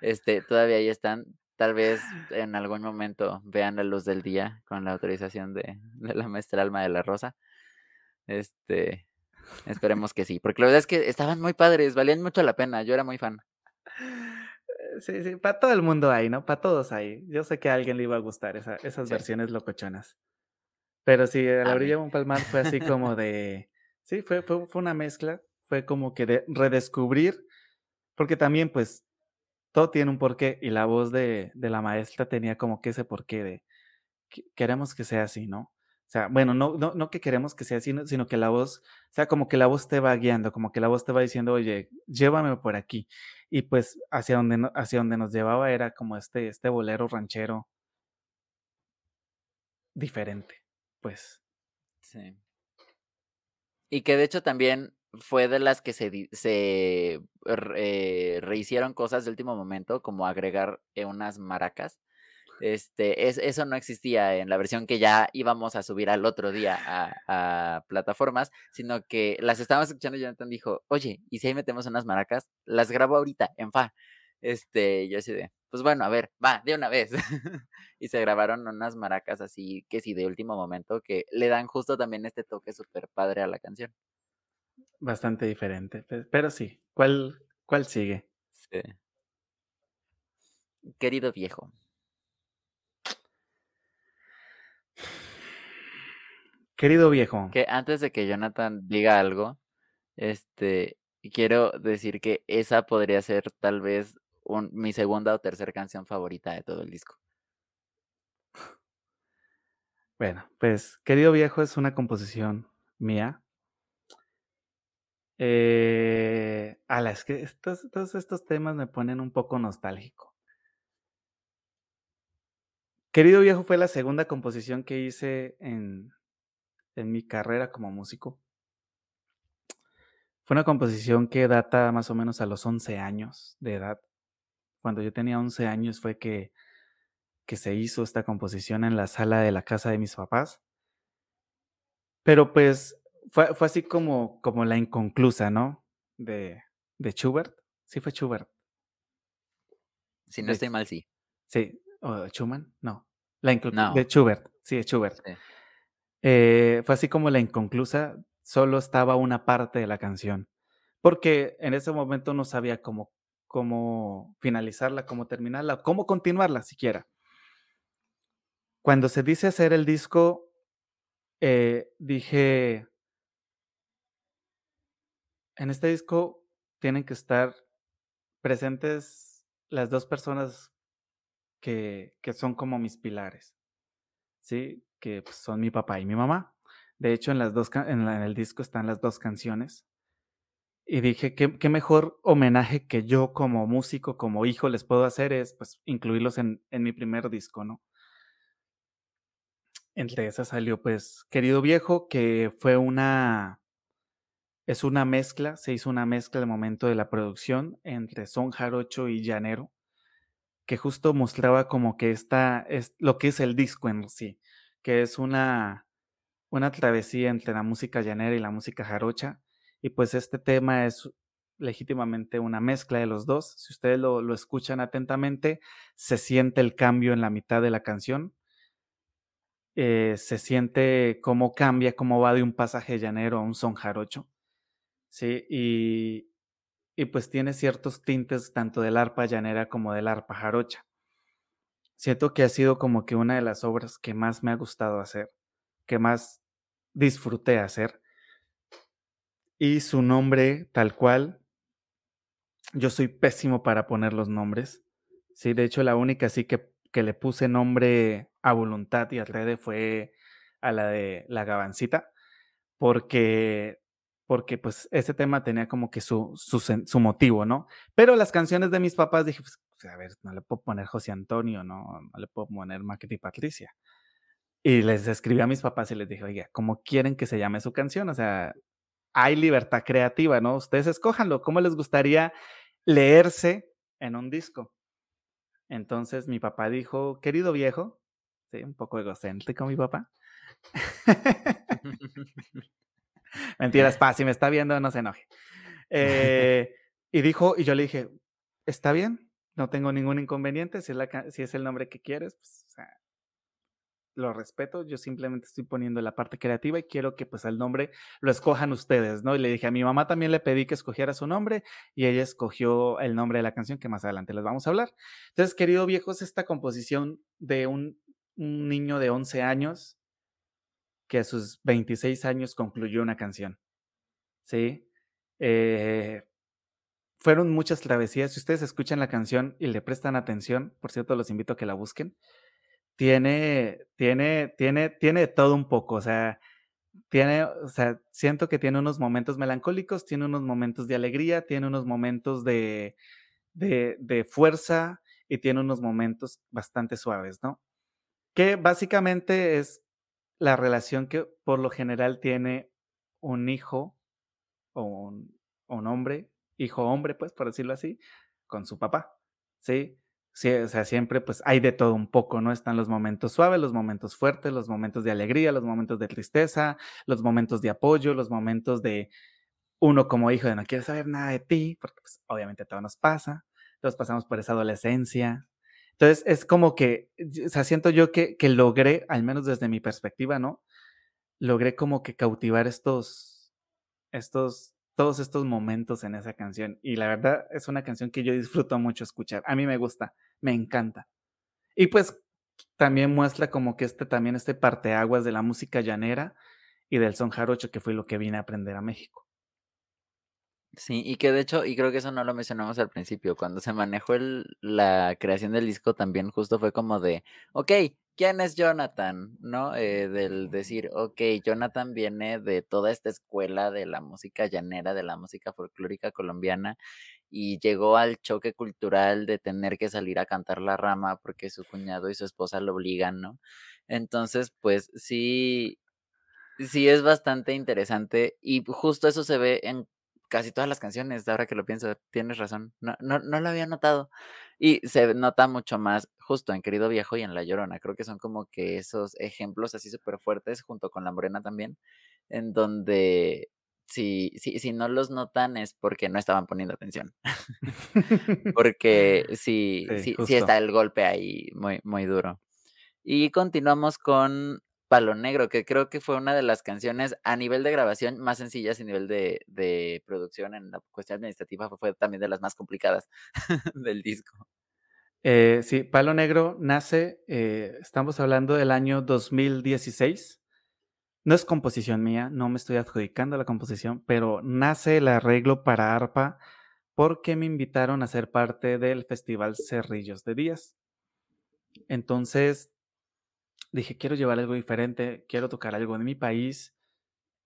Este, todavía ahí están. Tal vez en algún momento vean la luz del día con la autorización de, de la maestra Alma de la Rosa. Este, esperemos que sí, porque la verdad es que estaban muy padres, valían mucho la pena, yo era muy fan. Sí, sí, para todo el mundo hay, ¿no? Para todos hay. Yo sé que a alguien le iba a gustar esa, esas versiones locochonas. Pero sí, a la orilla de un palmar fue así como de. Sí, fue, fue, fue una mezcla. Fue como que de redescubrir. Porque también, pues, todo tiene un porqué. Y la voz de, de la maestra tenía como que ese porqué de. queremos que sea así, ¿no? O sea, bueno, no, no, no que queremos que sea así, sino que la voz, o sea, como que la voz te va guiando, como que la voz te va diciendo, oye, llévame por aquí. Y pues hacia donde, hacia donde nos llevaba era como este, este bolero ranchero diferente pues. Sí. Y que de hecho también fue de las que se, se eh, rehicieron cosas de último momento, como agregar eh, unas maracas. Este, es, eso no existía en la versión que ya íbamos a subir al otro día a, plataformas, sino que las estábamos escuchando y Jonathan dijo, oye, ¿y si ahí metemos unas maracas? Las grabo ahorita, en fa. Este, yo así de, pues bueno, a ver, va, de una vez. y se grabaron unas maracas así, que sí, de último momento, que le dan justo también este toque súper padre a la canción. Bastante diferente, pero sí. ¿Cuál, cuál sigue? Sí. Querido viejo. Querido viejo. Que antes de que Jonathan diga algo, este, quiero decir que esa podría ser tal vez mi segunda o tercera canción favorita de todo el disco. Bueno, pues Querido Viejo es una composición mía. Eh, ala, es que estos, todos estos temas me ponen un poco nostálgico. Querido Viejo fue la segunda composición que hice en, en mi carrera como músico. Fue una composición que data más o menos a los 11 años de edad. Cuando yo tenía 11 años fue que, que se hizo esta composición en la sala de la casa de mis papás. Pero pues fue, fue así como, como la inconclusa, ¿no? De, de Schubert. Sí fue Schubert. Si no estoy mal, sí. Sí. ¿O Schumann? No. La De Schubert. Sí, es Schubert. Sí. Eh, fue así como la inconclusa, solo estaba una parte de la canción, porque en ese momento no sabía cómo, cómo finalizarla, cómo terminarla, cómo continuarla siquiera. Cuando se dice hacer el disco, eh, dije, en este disco tienen que estar presentes las dos personas que, que son como mis pilares, ¿sí? Que pues, son mi papá y mi mamá. De hecho, en, las dos, en, el disco están las dos canciones. Y dije, ¿qué, ¿qué, mejor homenaje que yo como músico, como hijo les puedo hacer es pues incluirlos en, en mi primer disco, ¿no? Entre esas salió pues Querido Viejo, que fue una, es una mezcla, se hizo una mezcla al momento de la producción entre son jarocho y llanero, que justo mostraba como que esta es lo que es el disco en sí que es una, una travesía entre la música llanera y la música jarocha. Y pues este tema es legítimamente una mezcla de los dos. Si ustedes lo, escuchan atentamente, se siente el cambio en la mitad de la canción. Eh, se siente cómo cambia, cómo va de un pasaje llanero a un son jarocho. Sí, y, y pues tiene ciertos tintes tanto del arpa llanera como del arpa jarocha siento que ha sido como que una de las obras que más me ha gustado hacer, que más disfruté hacer. Y su nombre, tal cual, yo soy pésimo para poner los nombres. Sí, de hecho, la única sí que, que le puse nombre a voluntad y a rede fue a la de la gabancita, porque porque pues ese tema tenía como que su, su, su, motivo, ¿no? Pero las canciones de mis papás dije, pues, a ver, no le puedo poner José Antonio, no, no le puedo poner Maquete y Patricia. Y les escribí a mis papás y les dije, oiga, ¿cómo quieren que se llame su canción? O sea, hay libertad creativa, ¿no? Ustedes escójanlo, ¿cómo les gustaría leerse en un disco? Entonces mi papá dijo, querido viejo, sí, un poco egocéntrico mi papá. Mentiras, pa, si me está viendo, no se enoje. Eh, y dijo, y yo le dije, está bien, no tengo ningún inconveniente, si es, el nombre que quieres, pues, o sea, lo respeto, yo simplemente estoy poniendo la parte creativa y quiero que pues el nombre lo escojan ustedes, ¿no? Y le dije a mi mamá también le pedí que escogiera su nombre y ella escogió el nombre de la canción que más adelante les vamos a hablar. Entonces, querido viejo, es esta composición de un, un niño de 11 años que a sus 26 años concluyó una canción. ¿Sí? Eh, fueron muchas travesías. Si ustedes escuchan la canción y le prestan atención, por cierto, los invito a que la busquen. Tiene, tiene, tiene, tiene todo un poco. O sea, tiene, o sea, siento que tiene unos momentos melancólicos, tiene unos momentos de alegría, tiene unos momentos de, de, de fuerza y tiene unos momentos bastante suaves, ¿no? Que básicamente es la relación que por lo general tiene un hijo o un, hombre, hijo hombre, pues, por decirlo así, con su papá, ¿sí? Sí, o sea, siempre pues hay de todo un poco, ¿no? Están los momentos suaves, los momentos fuertes, los momentos de alegría, los momentos de tristeza, los momentos de apoyo, los momentos de uno como hijo de no quiere saber nada de ti, porque pues obviamente todo nos pasa, todos pasamos por esa adolescencia, entonces, es como que, o sea, siento yo que, que logré, al menos desde mi perspectiva, ¿no? Logré como que cautivar estos, estos, todos estos momentos en esa canción. Y la verdad es una canción que yo disfruto mucho escuchar. A mí me gusta, me encanta. Y pues también muestra como que este también este parteaguas de la música llanera y del son jarocho, que fue lo que vine a aprender a México. Sí, y que de hecho, y creo que eso no lo mencionamos al principio, cuando se manejó la creación del disco también justo fue como de, okey, ¿quién es Jonathan?, ¿no?, eh, del decir, okey, Jonathan viene de toda esta escuela de la música llanera, de la música folclórica colombiana, y llegó al choque cultural de tener que salir a cantar La Rama porque su cuñado y su esposa lo obligan, ¿no?, entonces, pues sí sí es bastante interesante y justo eso se ve en casi todas las canciones, ahora que lo pienso, tienes razón, no no no lo había notado, y se nota mucho más justo en Querido Viejo y en La Llorona, creo que son como que esos ejemplos así superfuertes, junto con La Morena también, en donde si si si no los notan es porque no estaban poniendo atención. Porque sí Sí, sí sí está el golpe ahí muy muy duro. Y continuamos con Palo Negro, que creo que fue una de las canciones a nivel de grabación más sencillas y nivel de de producción en la cuestión administrativa, fue también de las más complicadas del disco. Eh, sí, Palo Negro nace, eh, estamos hablando del año 2016. No es composición mía, no me estoy adjudicando la composición, pero nace el arreglo para arpa, porque me invitaron a ser parte del festival Cerrillos de Díaz. Entonces dije: "Quiero llevar algo diferente, quiero tocar algo de mi país",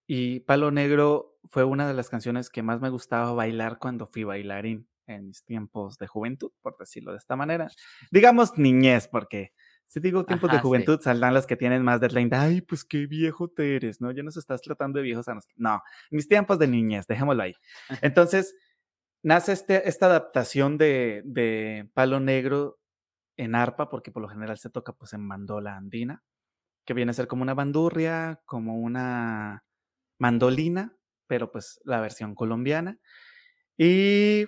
y Palo Negro fue una de las canciones que más me gustaba bailar cuando fui bailarín en mis tiempos de juventud, por decirlo de esta manera. Digamos niñez, porque si digo tiempos de sí. juventud, saldrán los que tienen más de 30, "Ay, pues qué viejo te eres", ¿no? Ya nos estás tratando de viejos a no, mis tiempos de niñez, dejémoslo ahí. Entonces, nace este esta adaptación de de Palo Negro en arpa, porque por lo general se toca, pues, en bandola andina, que viene a ser como una bandurria, como una mandolina, pero, pues, la versión colombiana. Y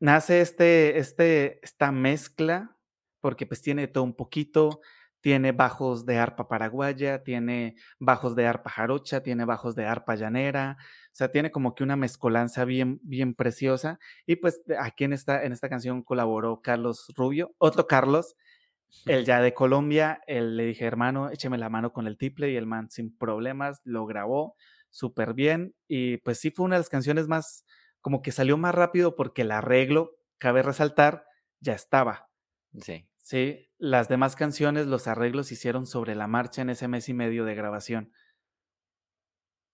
nace este este esta mezcla, porque, pues, tiene todo un poquito, tiene bajos de arpa paraguaya, tiene bajos de arpa jarocha, tiene bajos de arpa llanera, o sea, tiene como que una mezcolanza bien bien preciosa. Y, pues, aquí en esta en esta canción colaboró Carlos Rubio, otro Carlos, él ya de Colombia, él le dije: "Hermano, écheme la mano con el tiple", y el man sin problemas lo grabó superbién. Y, pues, sí fue una de las canciones más como que salió más rápido, porque el arreglo, cabe resaltar, ya estaba. Sí. Sí, las demás canciones, los arreglos se hicieron sobre la marcha en ese mes y medio de grabación.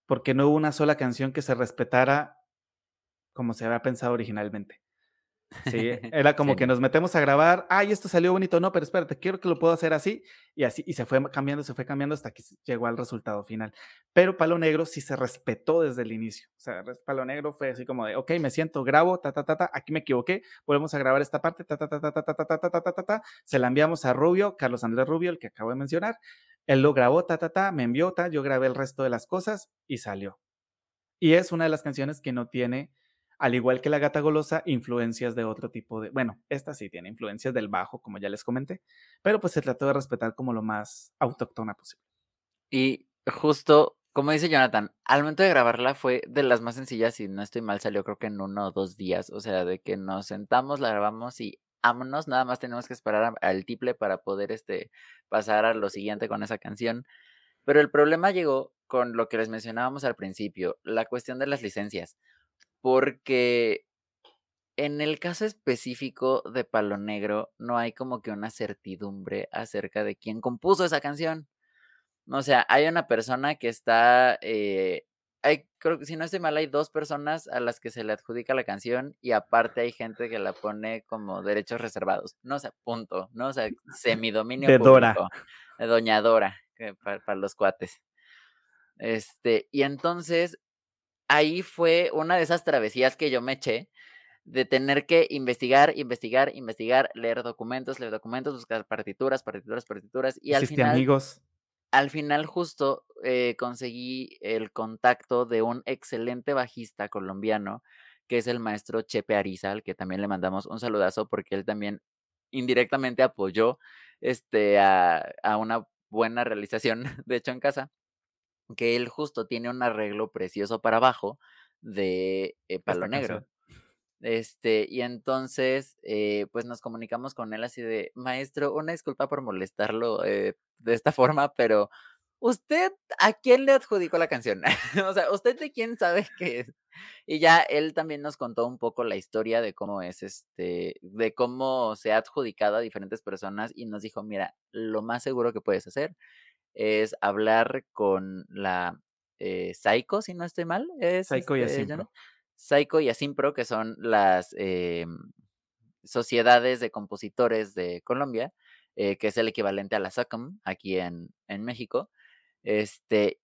Porque no hubo una sola canción que se respetara como se había pensado originalmente. Sí, era como que Sí. nos metemos a grabar, "Ay, esto salió bonito", "No, pero espérate, quiero que lo puedo hacer así", y así, y se fue cambiando, se fue cambiando hasta que llegó al resultado final. Pero Palo Negro sí se respetó desde el inicio. O sea, Palo Negro fue así como de: "Okey, me siento, grabo, ta, ta, ta, ta, aquí me equivoqué, volvemos a grabar esta parte, ta, ta, ta, ta, ta, ta, ta, ta, ta, ta, ta, ta", se la enviamos a Rubio, Carlos Andrés Rubio, el que acabo de mencionar. Él lo grabó, ta, ta, ta, me envió, ta, yo grabé el resto de las cosas y salió. Y es una de las canciones que no tiene, al igual que La Gata Golosa, influencias de otro tipo de bueno, esta sí tiene influencias del bajo, como ya les comenté, pero, pues, se trató de respetar como lo más autóctona posible. Y justo, como dice Jonathan, al momento de grabarla fue de las más sencillas, si no estoy mal, salió creo que en 1 o 2 días, o sea, de que nos sentamos, la grabamos y vámonos, nada más tenemos que esperar al tiple para poder, este, pasar a lo siguiente con esa canción. Pero el problema llegó con lo que les mencionábamos al principio, la cuestión de las licencias, porque en el caso específico de Palo Negro, no hay como que una certidumbre acerca de quién compuso esa canción. O sea, hay una persona que está, eh, hay creo que si no estoy mal, hay 2 personas a las que se le adjudica la canción y aparte hay gente que la pone como derechos reservados, ¿no? O sea, punto, ¿no? O sea, semidominio De Dora. público, doña Dora, que para para los cuates. Este, y entonces, ahí fue una de esas travesías que yo me eché, de tener que investigar, investigar, investigar, leer documentos, leer documentos, buscar partituras, partituras, partituras, y al ¿Hiciste final amigos? al final justo, eh, conseguí el contacto de un excelente bajista colombiano, que es el maestro Chepe Ariza, al que también le mandamos un saludazo, porque él también indirectamente apoyó, este, a a una buena realización, de hecho, en casa, que él justo tiene un arreglo precioso para bajo de, eh, Palo Esta Negro. canción. Este, y entonces, eh, pues, nos comunicamos con él así de: "Maestro, una disculpa por molestarlo, eh, de esta forma, pero ¿usted a quién le adjudicó la canción? o sea, ¿usted de quién sabe que es? Y ya él también nos contó un poco la historia de cómo es este, de cómo se ha adjudicado a diferentes personas y nos dijo, mira, lo más seguro que puedes hacer es hablar con la eh, Psycho, si no estoy mal. Es, Psycho y este, Asimpro. Psycho y Asimpro, que son las eh, sociedades de compositores de Colombia, eh, que es el equivalente a la SACOM aquí en, en México. Este,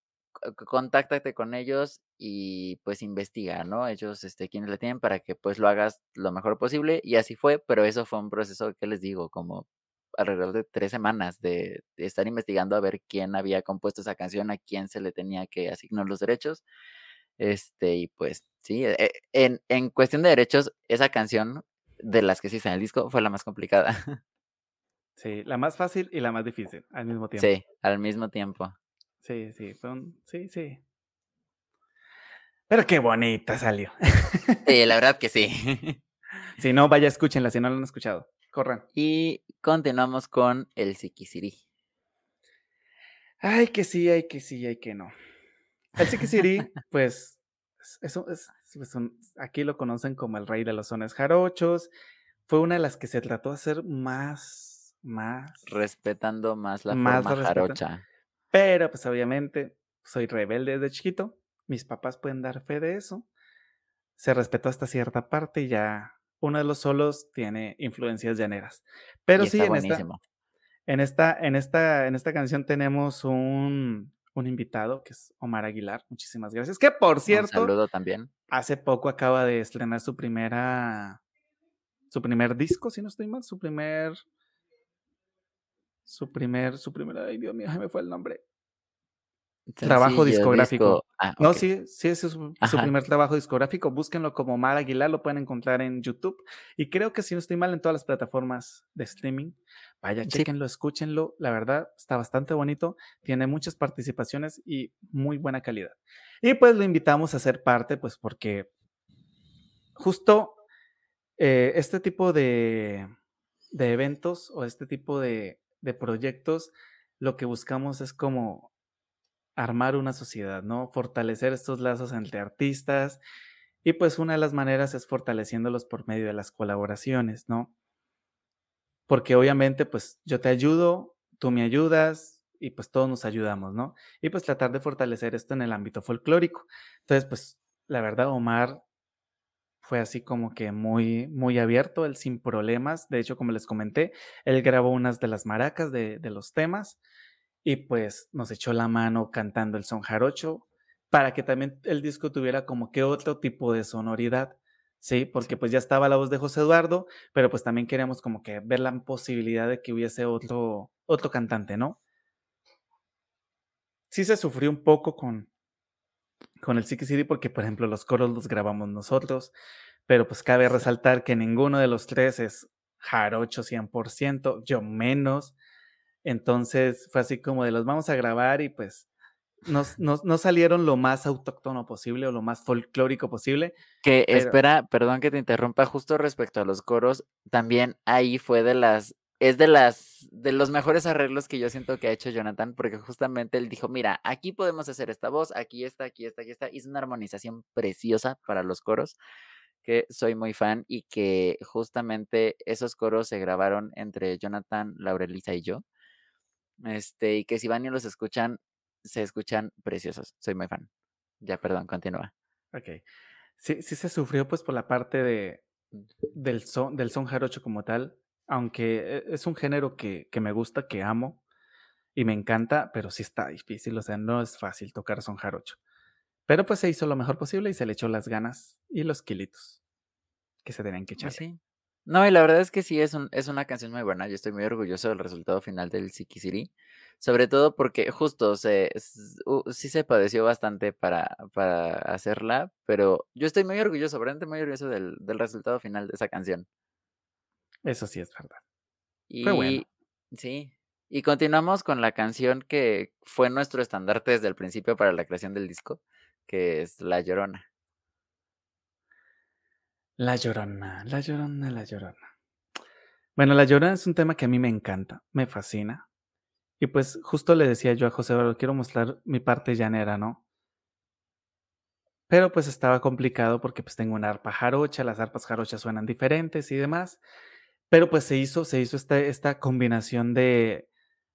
contáctate con ellos y pues investiga, ¿no? Ellos, este, quienes le tienen para que pues lo hagas lo mejor posible y así fue, pero eso fue un proceso que les digo, como alrededor de tres semanas de, de estar investigando a ver quién había compuesto esa canción, a quién se le tenía que asignar los derechos. Este, y pues sí, e, en, en cuestión de derechos, esa canción de las que sí está en el disco fue la más complicada. Sí, la más fácil y la más difícil al mismo tiempo. Sí, al mismo tiempo. Sí, sí, un... Sí, sí. Pero qué bonita salió. Sí, la verdad que sí. si no, vaya, escúchenla, si no la han escuchado. Corran. Y continuamos con el Sikisiri. Ay, que sí, ay, que sí, ay, que no. El Sikisiri, pues, eso es, es un, aquí lo conocen como el rey de los sones jarochos. Fue una de las que se trató de hacer más, más. Respetando más la más forma jarocha. Pero, pues, obviamente, soy rebelde desde chiquito. Mis papás pueden dar fe de eso. Se respetó hasta cierta parte y ya uno de los solos tiene influencias llaneras. Pero sí, en esta, en esta, en esta, en esta canción tenemos un, un invitado que es Omar Aguilar. Muchísimas gracias. Que por cierto, un saludo también. Hace poco acaba de estrenar su primera, su primer disco, si no estoy mal, su primer, su primer, su primer, ay Dios mío, me fue el nombre. Trabajo discográfico. Ah, no, sí, sí, ese es su, primer trabajo discográfico. Búsquenlo como Mar Aguilar, lo pueden encontrar en YouTube. Y creo que si no estoy mal, en todas las plataformas de streaming. Vaya, chequenlo, escúchenlo. La verdad, está bastante bonito. Tiene muchas participaciones y muy buena calidad. Y pues lo invitamos a ser parte, pues porque justo eh, este tipo de, de, eventos o este tipo de, de proyectos, lo que buscamos es como armar una sociedad, ¿no? Fortalecer estos lazos entre artistas y pues una de las maneras es fortaleciéndolos por medio de las colaboraciones, ¿no? Porque obviamente pues yo te ayudo, tú me ayudas y pues todos nos ayudamos, ¿no? Y pues tratar de fortalecer esto en el ámbito folclórico. Entonces pues la verdad Omar fue así como que muy, muy abierto, él sin problemas. De hecho, como les comenté, él grabó unas de las maracas de, de los temas y pues nos echó la mano cantando el son jarocho para que también el disco tuviera como que otro tipo de sonoridad, ¿sí? Porque pues ya estaba la voz de José Eduardo, pero pues también queríamos como que ver la posibilidad de que hubiese otro, otro cantante, ¿no? Sí se sufrió un poco con, con el CD porque, por ejemplo, los coros los grabamos nosotros, pero pues cabe resaltar que ninguno de los tres es jarocho 100%, yo menos. Entonces fue así como de los vamos a grabar y pues nos, no salieron lo más autóctono posible o lo más folclórico posible. Que espera, perdón que te interrumpa, justo respecto a los coros, también ahí fue de las, es de las, de los mejores arreglos que yo siento que ha hecho Jonathan, porque justamente él dijo, mira, aquí podemos hacer esta voz, aquí está, aquí está, aquí está, hizo una armonización preciosa para los coros que soy muy fan y que justamente esos coros se grabaron entre Jonathan, Laurelisa y yo. Este, y que si van y los escuchan, se escuchan preciosos. Soy muy fan. Ya, perdón, continúa. Ok. Sí, sí se sufrió pues por la parte de, del, son, del son jarocho como tal, aunque e, es un género que, que me gusta, que amo y me encanta, pero sí está difícil, o sea, no es fácil tocar son jarocho. Pero pues se hizo lo mejor posible y se le echó las ganas y los kilitos que se tenían que pues echar. Sí. No, y la verdad es que sí, es, un, es una canción muy buena. Yo estoy muy orgulloso del resultado final del Siki City. Sobre todo porque justo se, sí se padeció bastante para, para hacerla, pero yo estoy muy orgulloso, realmente muy orgulloso del, del resultado final de esa canción. Eso sí es verdad. Y, bueno. Sí. Y continuamos con la canción que fue nuestro estandarte desde el principio para la creación del disco, que es La Llorona. La Llorona, La Llorona, La Llorona. Bueno, La Llorona es un tema que a mí me encanta, me fascina. Y pues justo le decía yo a José Eduardo, quiero mostrar mi parte llanera, ¿no? Pero pues estaba complicado porque pues tengo una arpa jarocha, las arpas jarochas suenan diferentes y demás. Pero pues se hizo, se hizo esta, esta combinación de,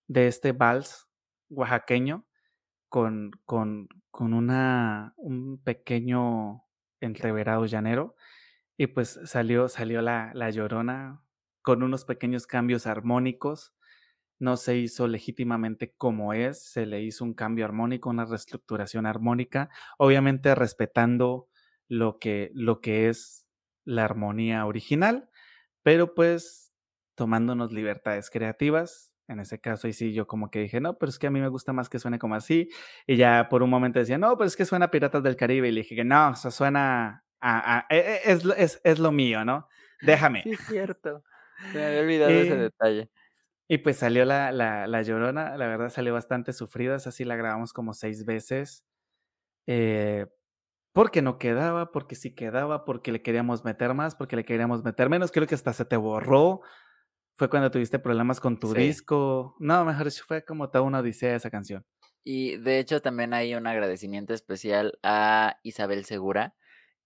de este vals oaxaqueño con, con, con una, un pequeño entreverado llanero. Y pues salió, salió la, la llorona con unos pequeños cambios armónicos. No se hizo legítimamente como es, se le hizo un cambio armónico, una reestructuración armónica, obviamente respetando lo que, lo que es la armonía original, pero pues tomándonos libertades creativas. En ese caso, y sí, yo como que dije, no, pero es que a mí me gusta más que suene como así. Y ya por un momento decía, no, pero es que suena Piratas del Caribe. Y le dije que no, eso suena a, e, e, es, es, es, lo mío, ¿no? Déjame. Sí, es cierto. Me había olvidado ese detalle. Y pues salió la, la, la, Llorona, la verdad salió bastante sufrida, así la grabamos como seis veces. Eh, porque no quedaba, porque sí quedaba, porque le queríamos meter más, porque le queríamos meter menos. Creo que hasta se te borró. Fue cuando tuviste problemas con tu disco. No, mejor fue como toda una odisea esa canción. Y de hecho también hay un agradecimiento especial a Isabel Segura,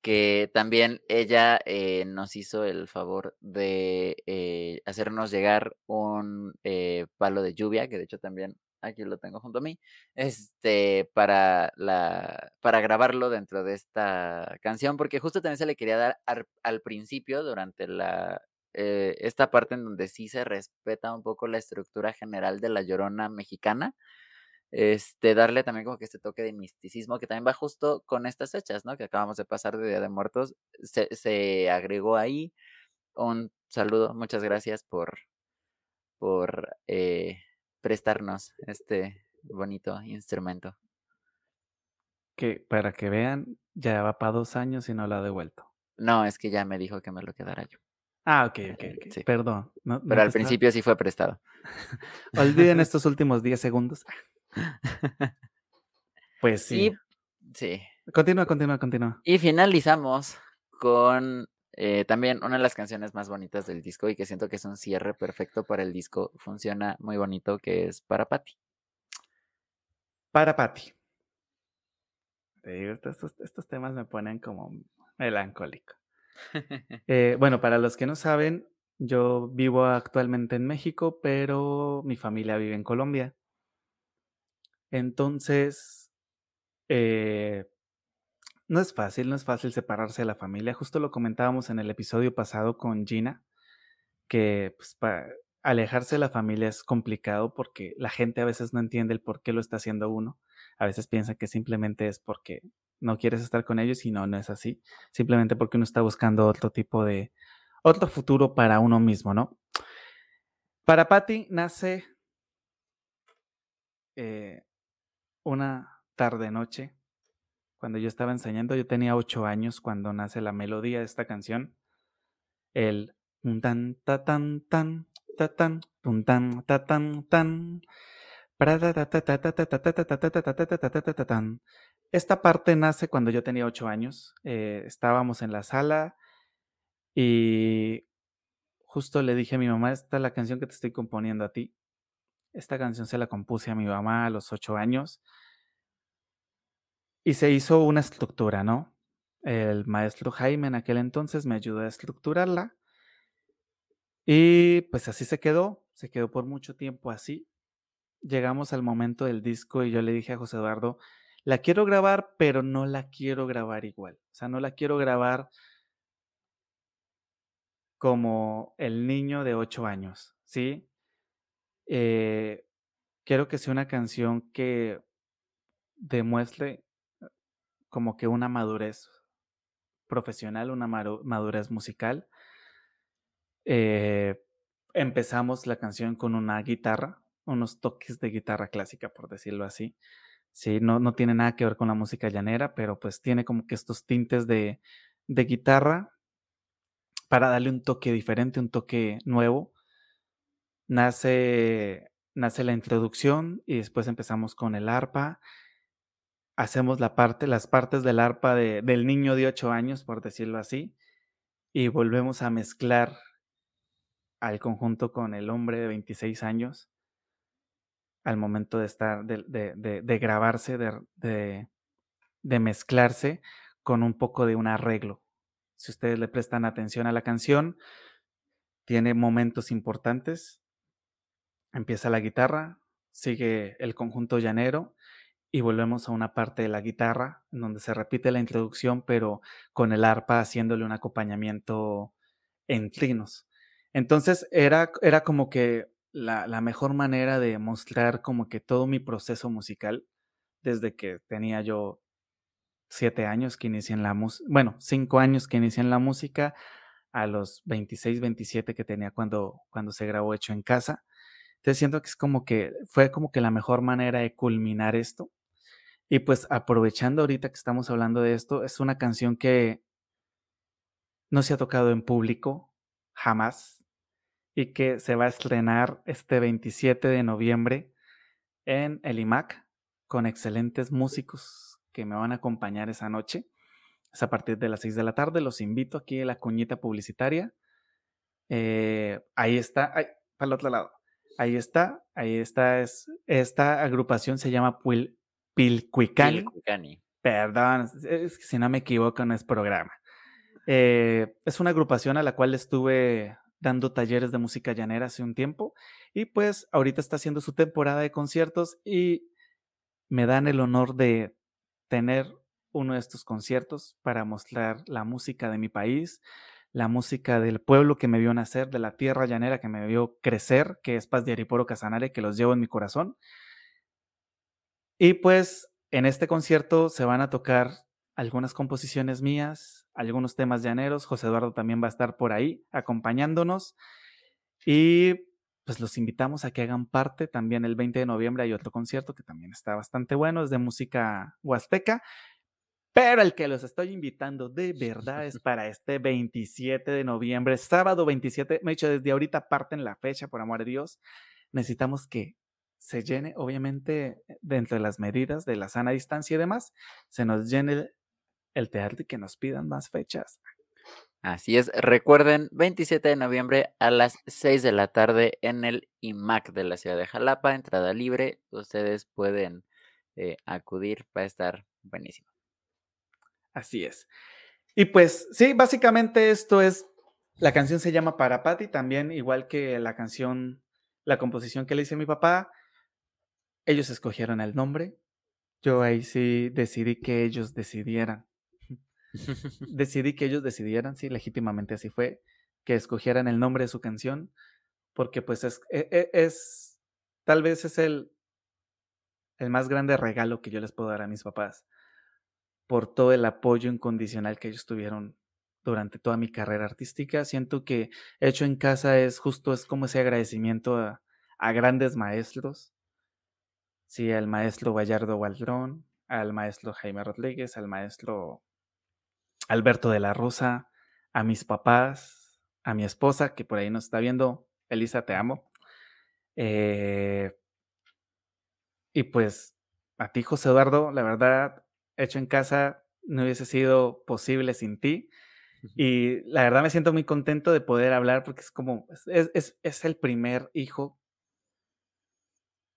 que también ella eh, nos hizo el favor de eh, hacernos llegar un eh, palo de lluvia, que de hecho también aquí lo tengo junto a mí, este, para, la, para grabarlo dentro de esta canción, porque justo también se le quería dar al, principio, durante la, esta parte en donde sí se respeta un poco la estructura general de la llorona mexicana, este, darle también como que este toque de misticismo que también va justo con estas fechas, ¿no? Que acabamos de pasar de Día de Muertos, se, agregó ahí. Un saludo, muchas gracias por, por eh, prestarnos este bonito instrumento. Que para que vean, ya va para dos años y no lo ha devuelto. No, es que ya me dijo que me lo quedara yo. Ah, ok, ok, okay. Perdón. Pero al principio sí fue prestado. Olviden estos últimos 10 segundos. Pues sí. sí. Continúa, continúa, continúa. Y finalizamos con eh, también una de las canciones más bonitas del disco y que siento que es un cierre perfecto para el disco. Funciona muy bonito, que es Para Patti. Para Patti. Estos, estos temas me ponen como melancólico. Eh, bueno, para los que no saben, yo vivo actualmente en México, pero mi familia vive en Colombia. Entonces, eh, no es fácil, no es fácil separarse de la familia. Justo lo comentábamos en el episodio pasado con Gina, que pues, alejarse de la familia es complicado porque la gente a veces no entiende el por qué lo está haciendo uno. A veces piensa que simplemente es porque no quieres estar con ellos y no, no es así. Simplemente porque uno está buscando otro tipo de, otro futuro para uno mismo, ¿no? Para Patty nace eh, una tarde-noche, cuando yo estaba enseñando, yo tenía ocho años cuando nace la melodía de esta canción. El tan ta tan tan ta tan tan ta tan tan esta parte nace cuando yo tenía ocho años. estábamos en la sala y justo le dije a mi mamá, esta es la canción que te estoy componiendo a ti. Esta canción se la compuse a mi mamá a los ocho años. Y se hizo una estructura, ¿no? El maestro Jaime en aquel entonces me ayudó a estructurarla. Y pues así se quedó, se quedó por mucho tiempo así. Llegamos al momento del disco y yo le dije a José Eduardo, la quiero grabar, pero no la quiero grabar igual. O sea, no la quiero grabar como el niño de ocho años, ¿sí? Eh, quiero que sea una canción que demuestre como que una madurez profesional, una madurez musical. Eh, empezamos la canción con una guitarra, unos toques de guitarra clásica, por decirlo así. Sí, no, no tiene nada que ver con la música llanera, pero pues tiene como que estos tintes de, de guitarra para darle un toque diferente, un toque nuevo nace, nace la introducción y después empezamos con el arpa. Hacemos la parte, las partes del arpa del niño de 8 años, por decirlo así, y volvemos a mezclar al conjunto con el hombre de 26 años. al momento de estar, de, grabarse, de, de mezclarse con un poco de un arreglo. Si ustedes le prestan atención a la canción, tiene momentos importantes. Empieza la guitarra, sigue el conjunto llanero y volvemos a una parte de la guitarra en donde se repite la introducción, pero con el arpa haciéndole un acompañamiento en trinos. Entonces era, era como que la, la, mejor manera de mostrar como que todo mi proceso musical, desde que tenía yo siete años que inicié en la música, bueno, cinco años que inicié en la música, a los 26, 27 que tenía cuando, cuando se grabó Hecho en Casa. Entonces siento que es como que fue como que la mejor manera de culminar esto y pues aprovechando ahorita que estamos hablando de esto, es una canción que no se ha tocado en público jamás y que se va a estrenar este 27 de noviembre en el IMAC con excelentes músicos que me van a acompañar esa noche. Es a partir de las 6 de la tarde. Los invito aquí a la cuñita publicitaria. Eh, ahí está, para el otro lado. Ahí está, ahí está. Es, esta agrupación se llama Puil, Pilcuicani. Perdón, si no me equivoco, no es programa. Eh, es una agrupación a la cual estuve dando talleres de música llanera hace un tiempo y pues ahorita está haciendo su temporada de conciertos y me dan el honor de tener uno de estos conciertos para mostrar la música de mi país, la música del pueblo que me vio nacer, de la tierra llanera que me vio crecer, que es Paz de Ariporo Casanare, que los llevo en mi corazón. Y pues en este concierto se van a tocar algunas composiciones mías, algunos temas llaneros. José Eduardo también va a estar por ahí acompañándonos. Y pues los invitamos a que hagan parte. También el 20 de noviembre hay otro concierto que también está bastante bueno, es de música huasteca. Pero el que los estoy invitando de verdad es para este 27 de noviembre, sábado 27. Me he dicho desde ahorita parten la fecha, por amor de Dios. Necesitamos que se llene, obviamente, eh, dentro de las medidas de la sana distancia y demás, se nos llene el teatro y que nos pidan más fechas. Así es, recuerden, 27 de noviembre a las 6 de la tarde en el IMAC de la ciudad de Jalapa, entrada libre, ustedes pueden eh, acudir, va a estar buenísimo. Así es. Y pues sí, básicamente esto es, la canción se llama Para Patti, también igual que la canción, la composición que le hice a mi papá, ellos escogieron el nombre. Yo ahí sí decidí que ellos decidieran. decidí que ellos decidieran, sí, legítimamente así fue, que escogieran el nombre de su canción, porque pues es, e, e, es, tal vez es el, el más grande regalo que yo les puedo dar a mis papás por todo el apoyo incondicional que ellos tuvieron durante toda mi carrera artística. Siento que hecho en casa es justo, es como ese agradecimiento a, grandes maestros Sí, al maestro Gallardo Waldrón, al maestro Jaime Rodríguez, al maestro Alberto de la Rosa, a mis papás, a mi esposa, que por ahí nos está viendo. Elisa, te amo. Eh, y pues a ti, José Eduardo, la verdad, hecho en casa no hubiese sido posible sin ti. Y la verdad me siento muy contento de poder hablar porque es como, es, es el primer hijo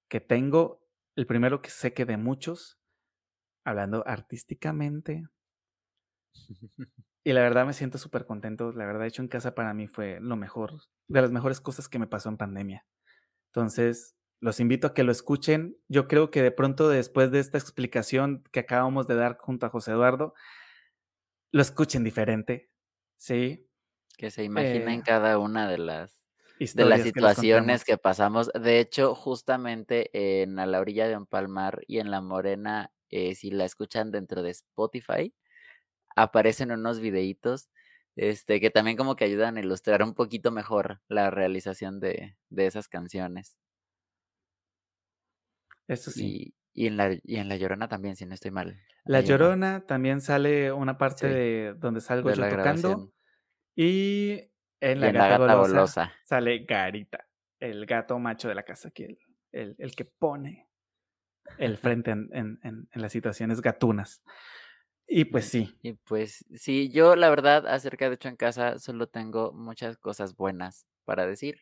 que tengo el primero que sé que de muchos, hablando artísticamente. Y la verdad me siento súper contento. La verdad, hecho en casa para mí fue lo mejor, de las mejores cosas que me pasó en pandemia. Entonces, los invito a que lo escuchen. Yo creo que de pronto, después de esta explicación que acabamos de dar junto a José Eduardo, lo escuchen diferente. Sí. Que se imaginen eh cada una de las de las situaciones que, pasamos. De hecho, justamente en A la orilla de un palmar y en La Morena, eh, si la escuchan dentro de Spotify, aparecen unos videitos este, que también como que ayudan a ilustrar un poquito mejor la realización de, esas canciones. Eso sí. Y, en la, y en La Llorona también, si no estoy mal. La Llorona también sale una parte de donde salgo yo tocando. Y en la, gata, sale Garita, el gato macho de la casa, que el, el, que pone el frente en, en, en, las situaciones gatunas. Y pues sí. Y pues sí, yo la verdad acerca de hecho en casa solo tengo muchas cosas buenas para decir.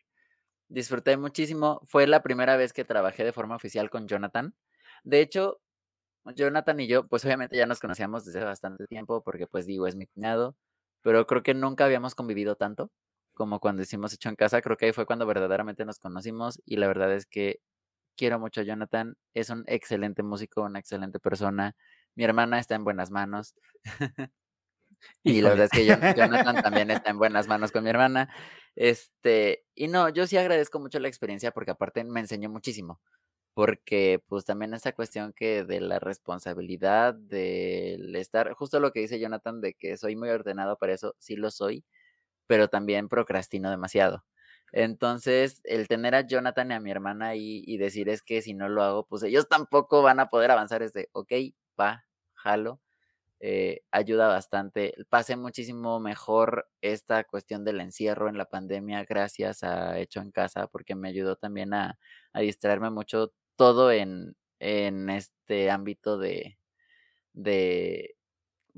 Disfruté muchísimo. Fue la primera vez que trabajé de forma oficial con Jonathan. De hecho, Jonathan y yo, pues obviamente ya nos conocíamos desde bastante tiempo, porque pues digo, es mi cuñado, pero creo que nunca habíamos convivido tanto como cuando hicimos hecho en casa. Creo que ahí fue cuando verdaderamente nos conocimos y la verdad es que quiero mucho a Jonathan. Es un excelente músico, una excelente persona. Mi hermana está en buenas manos. y la verdad es que Jonathan también está en buenas manos con mi hermana. Este, y no, yo sí agradezco mucho la experiencia porque aparte me enseñó muchísimo porque pues también esa cuestión que de la responsabilidad del estar, justo lo que dice Jonathan de que soy muy ordenado para eso, sí lo soy, pero también procrastino demasiado. Entonces, el tener a Jonathan y a mi hermana ahí y decir es que si no lo hago, pues ellos tampoco van a poder avanzar. Es de, ok, va, jalo, eh, ayuda bastante. Pasé muchísimo mejor esta cuestión del encierro en la pandemia gracias a Hecho en Casa, porque me ayudó también a, a distraerme mucho todo en, en este ámbito de, de,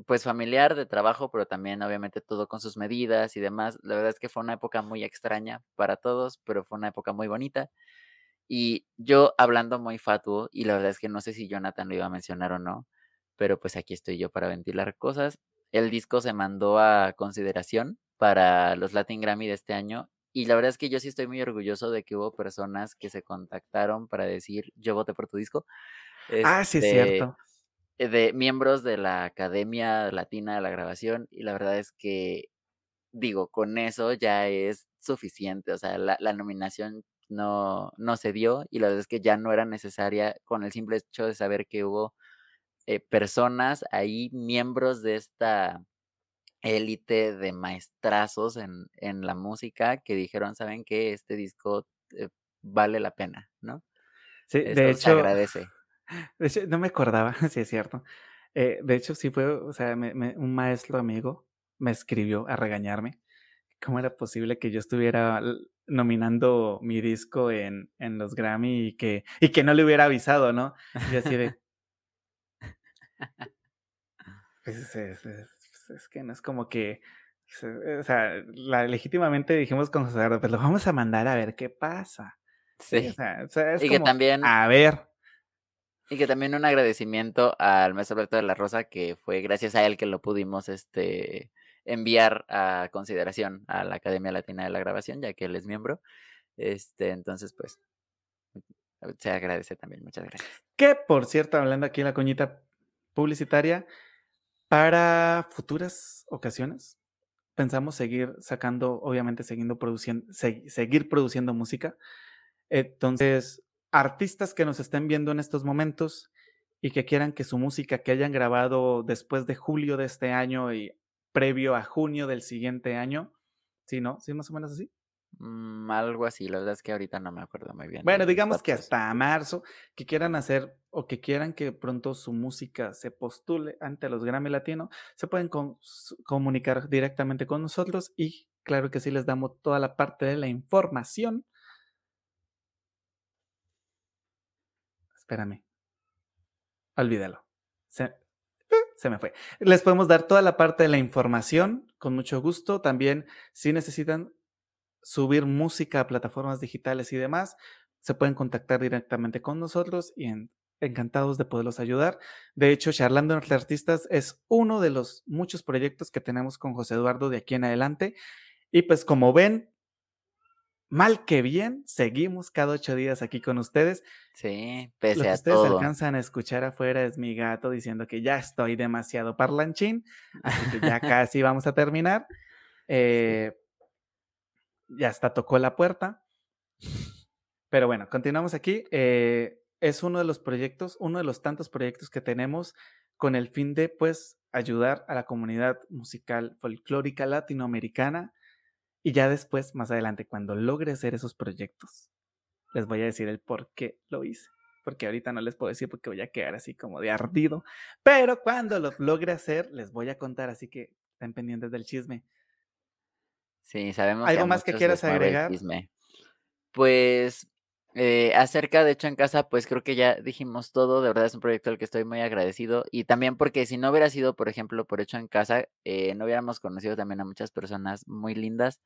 pues familiar, de trabajo, pero también obviamente todo con sus medidas y demás. La verdad es que fue una época muy extraña para todos, pero fue una época muy bonita. Y yo hablando muy fatuo, y la verdad es que no sé si Jonathan lo iba a mencionar o no, pero pues aquí estoy yo para ventilar cosas. El disco se mandó a consideración para los Latin Grammy de este año y la verdad es que yo sí estoy muy orgulloso de que hubo personas que se contactaron para decir, yo voté por tu disco. ah, sí, es este, cierto. De miembros de la Academia Latina de la Grabación. Y la verdad es que, digo, con eso ya es suficiente. O sea, la, nominación no, no se dio y la verdad es que ya no era necesaria con el simple hecho de saber que hubo eh, personas ahí, miembros de esta élite de maestrazos en, en, la música que dijeron, ¿saben que Este disco eh, vale la pena, ¿no? Sí, de hecho. Se agradece. no me acordaba, sí es cierto. Eh, de hecho, sí fue, o sea, un maestro amigo me escribió a regañarme. ¿Cómo era posible que yo estuviera nominando mi disco en, en los Grammy y que, y que no le hubiera avisado, ¿no? Y así de. Pues, es que no es como que, o sea, la, legítimamente dijimos con José pues lo vamos a mandar a ver qué pasa. Sí. O sea, es y que también, a ver. Y que también un agradecimiento al maestro Alberto de la Rosa, que fue gracias a él que lo pudimos este, enviar a consideración a la Academia Latina de la Grabación, ya que él es miembro. Este, entonces, pues, se agradece también. Muchas gracias. Que, por cierto, hablando aquí en la coñita publicitaria, para futuras ocasiones, pensamos seguir sacando, obviamente siguiendo produciendo, seguir produciendo música. Entonces, artistas que nos estén viendo en estos momentos y que quieran que su música que hayan grabado después de julio de este año y previo a junio del siguiente año, ¿sí, no? ¿Sí, más o menos así? Mm, algo así, la verdad es que ahorita no me acuerdo muy bien. Bueno, digamos que hasta marzo, que quieran hacer o que quieran que pronto su música se postule ante los Grammy Latino, se pueden comunicar directamente con nosotros y claro que sí les damos toda la parte de la información. Espérame. Olvídalo. Se, se me fue. Les podemos dar toda la parte de la información con mucho gusto. También, si necesitan subir música a plataformas digitales y demás, se pueden contactar directamente con nosotros y encantados de poderlos ayudar. De hecho, Charlando entre Artistas es uno de los muchos proyectos que tenemos con José Eduardo de aquí en adelante. Y pues como ven, mal que bien, seguimos cada ocho días aquí con ustedes. Sí, pese Lo que ustedes alcanzan a escuchar afuera es mi gato diciendo que ya estoy demasiado parlanchín, así que ya casi vamos a terminar. Eh, ya hasta tocó la puerta. Pero bueno, continuamos aquí. Eh, es uno de los proyectos, uno de los tantos proyectos que tenemos con el fin de, pues, ayudar a la comunidad musical folclórica latinoamericana. Y ya después, más adelante, cuando logre hacer esos proyectos, les voy a decir el por qué lo hice. Porque ahorita no les puedo decir porque voy a quedar así como de ardido. Pero cuando lo logre hacer, les voy a contar. Así que estén pendientes del chisme. Sí, sabemos. ¿Algo más que quieras agregar? Pues eh, acerca de hecho en casa, pues creo que ya dijimos todo. De verdad es un proyecto al que estoy muy agradecido. Y también porque si no hubiera sido, por ejemplo, por hecho en casa, eh, no hubiéramos conocido también a muchas personas muy lindas.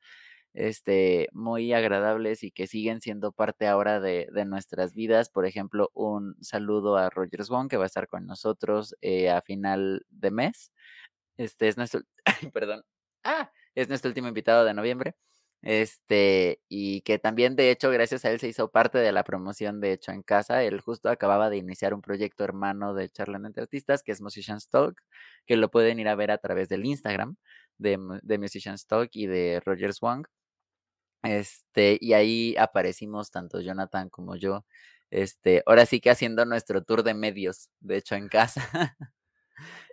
este, muy agradables y que siguen siendo parte ahora de, nuestras vidas. Por ejemplo, un saludo a Rogers Wong, que va a estar con nosotros eh, a final de mes. Este es nuestro, perdón, ah, es nuestro último invitado de noviembre. Este, y que también, de hecho, gracias a él se hizo parte de la promoción de Hecho en Casa. Él justo acababa de iniciar un proyecto hermano de Charlando entre Artistas, que es Musicians Talk, que lo pueden ir a ver a través del Instagram de, de Musicians Talk y de Rogers Wong. Este, y ahí aparecimos tanto Jonathan como yo. Este, ahora sí que haciendo nuestro tour de medios, de hecho, en casa.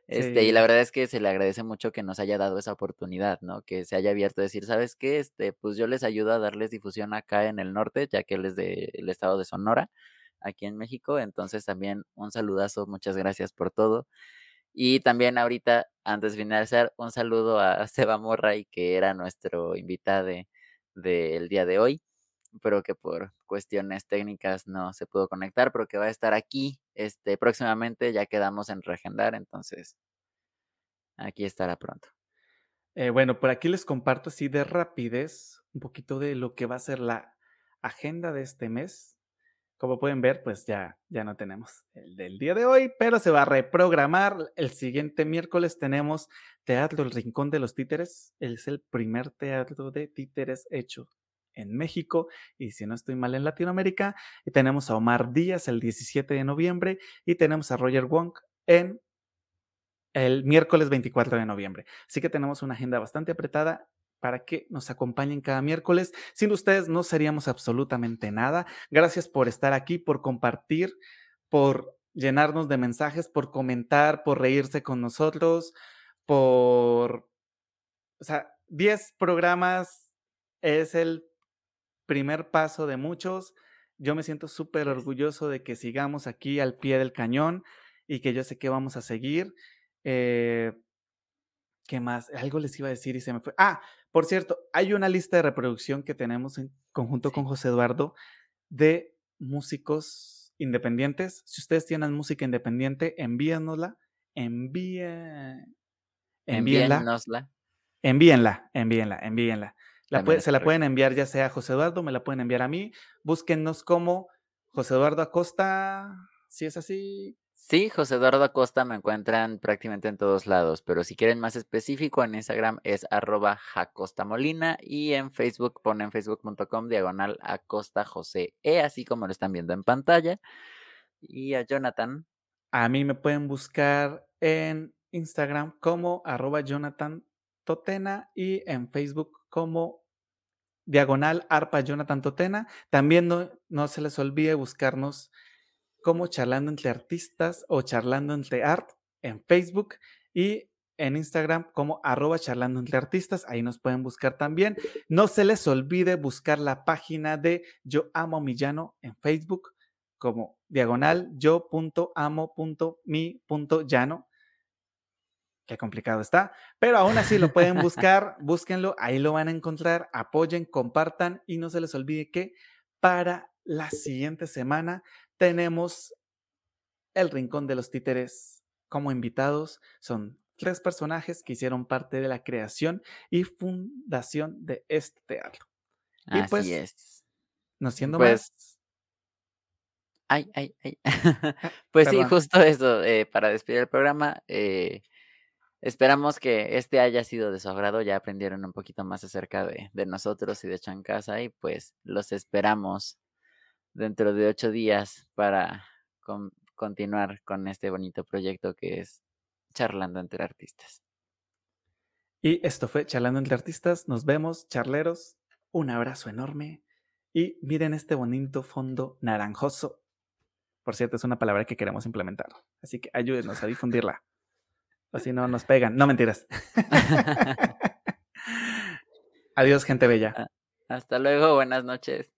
Este, y la verdad es que se le agradece mucho que nos haya dado esa oportunidad, ¿no? Que se haya abierto a decir, ¿sabes qué? Este, pues yo les ayudo a darles difusión acá en el norte, ya que él es del estado de Sonora, aquí en México. Entonces también un saludazo, muchas gracias por todo. Y también ahorita, antes de finalizar, un saludo a Seba Morray, que era nuestro invitado del día de hoy pero que por cuestiones técnicas no se pudo conectar, pero que va a estar aquí este, próximamente, ya quedamos en reagendar, entonces aquí estará pronto. Eh, bueno, por aquí les comparto así de rapidez un poquito de lo que va a ser la agenda de este mes. Como pueden ver, pues ya, ya no tenemos el del día de hoy, pero se va a reprogramar. El siguiente miércoles tenemos Teatro El Rincón de los Títeres. Es el primer teatro de títeres hecho en México y si no estoy mal en Latinoamérica. Y tenemos a Omar Díaz el 17 de noviembre y tenemos a Roger Wong en el miércoles 24 de noviembre. Así que tenemos una agenda bastante apretada para que nos acompañen cada miércoles. Sin ustedes no seríamos absolutamente nada. Gracias por estar aquí, por compartir, por llenarnos de mensajes, por comentar, por reírse con nosotros, por... O sea, 10 programas es el primer paso de muchos. Yo me siento súper orgulloso de que sigamos aquí al pie del cañón y que yo sé que vamos a seguir. Eh, ¿Qué más? Algo les iba a decir y se me fue. Ah, por cierto, hay una lista de reproducción que tenemos en conjunto con José Eduardo de músicos independientes. Si ustedes tienen música independiente, envíennosla. Envíe, envíenla. Envíenla, envíenla, envíenla se la pueden enviar ya sea a José Eduardo, me la pueden enviar a mí. Búsquennos como José Eduardo Acosta, si es así. Sí, José Eduardo Acosta me encuentran prácticamente en todos lados, pero si quieren más específico, en Instagram es arroba jacostamolina y en Facebook ponen facebook.com diagonal acosta José E, así como lo están viendo en pantalla. Y a Jonathan. A mí me pueden buscar en Instagram como arroba Jonathan Totena y en Facebook como diagonal arpa Jonathan Totena. También no, no se les olvide buscarnos como charlando entre artistas o charlando entre art en Facebook y en Instagram como arroba charlando entre artistas. Ahí nos pueden buscar también. No se les olvide buscar la página de Yo Amo Millano en Facebook como diagonal yo.amo.mi.llano Qué complicado está, pero aún así lo pueden buscar, búsquenlo, ahí lo van a encontrar, apoyen, compartan y no se les olvide que para la siguiente semana tenemos el Rincón de los Títeres como invitados. Son tres personajes que hicieron parte de la creación y fundación de este teatro. Y pues, es. No siendo pues más. Ay, ay, ay. Ah, pues sí, justo eso, eh, para despedir el programa. Eh, Esperamos que este haya sido de su agrado, ya aprendieron un poquito más acerca de, nosotros y de Chancasa y pues los esperamos dentro de ocho días para continuar con este bonito proyecto que es Charlando entre Artistas. Y esto fue Charlando entre Artistas, nos vemos, charleros, un abrazo enorme y miren este bonito fondo naranjoso. Por cierto, es una palabra que queremos implementar, así que ayúdenos a difundirla. Así no nos pegan. No mentiras. Adiós, gente bella. Hasta luego, buenas noches.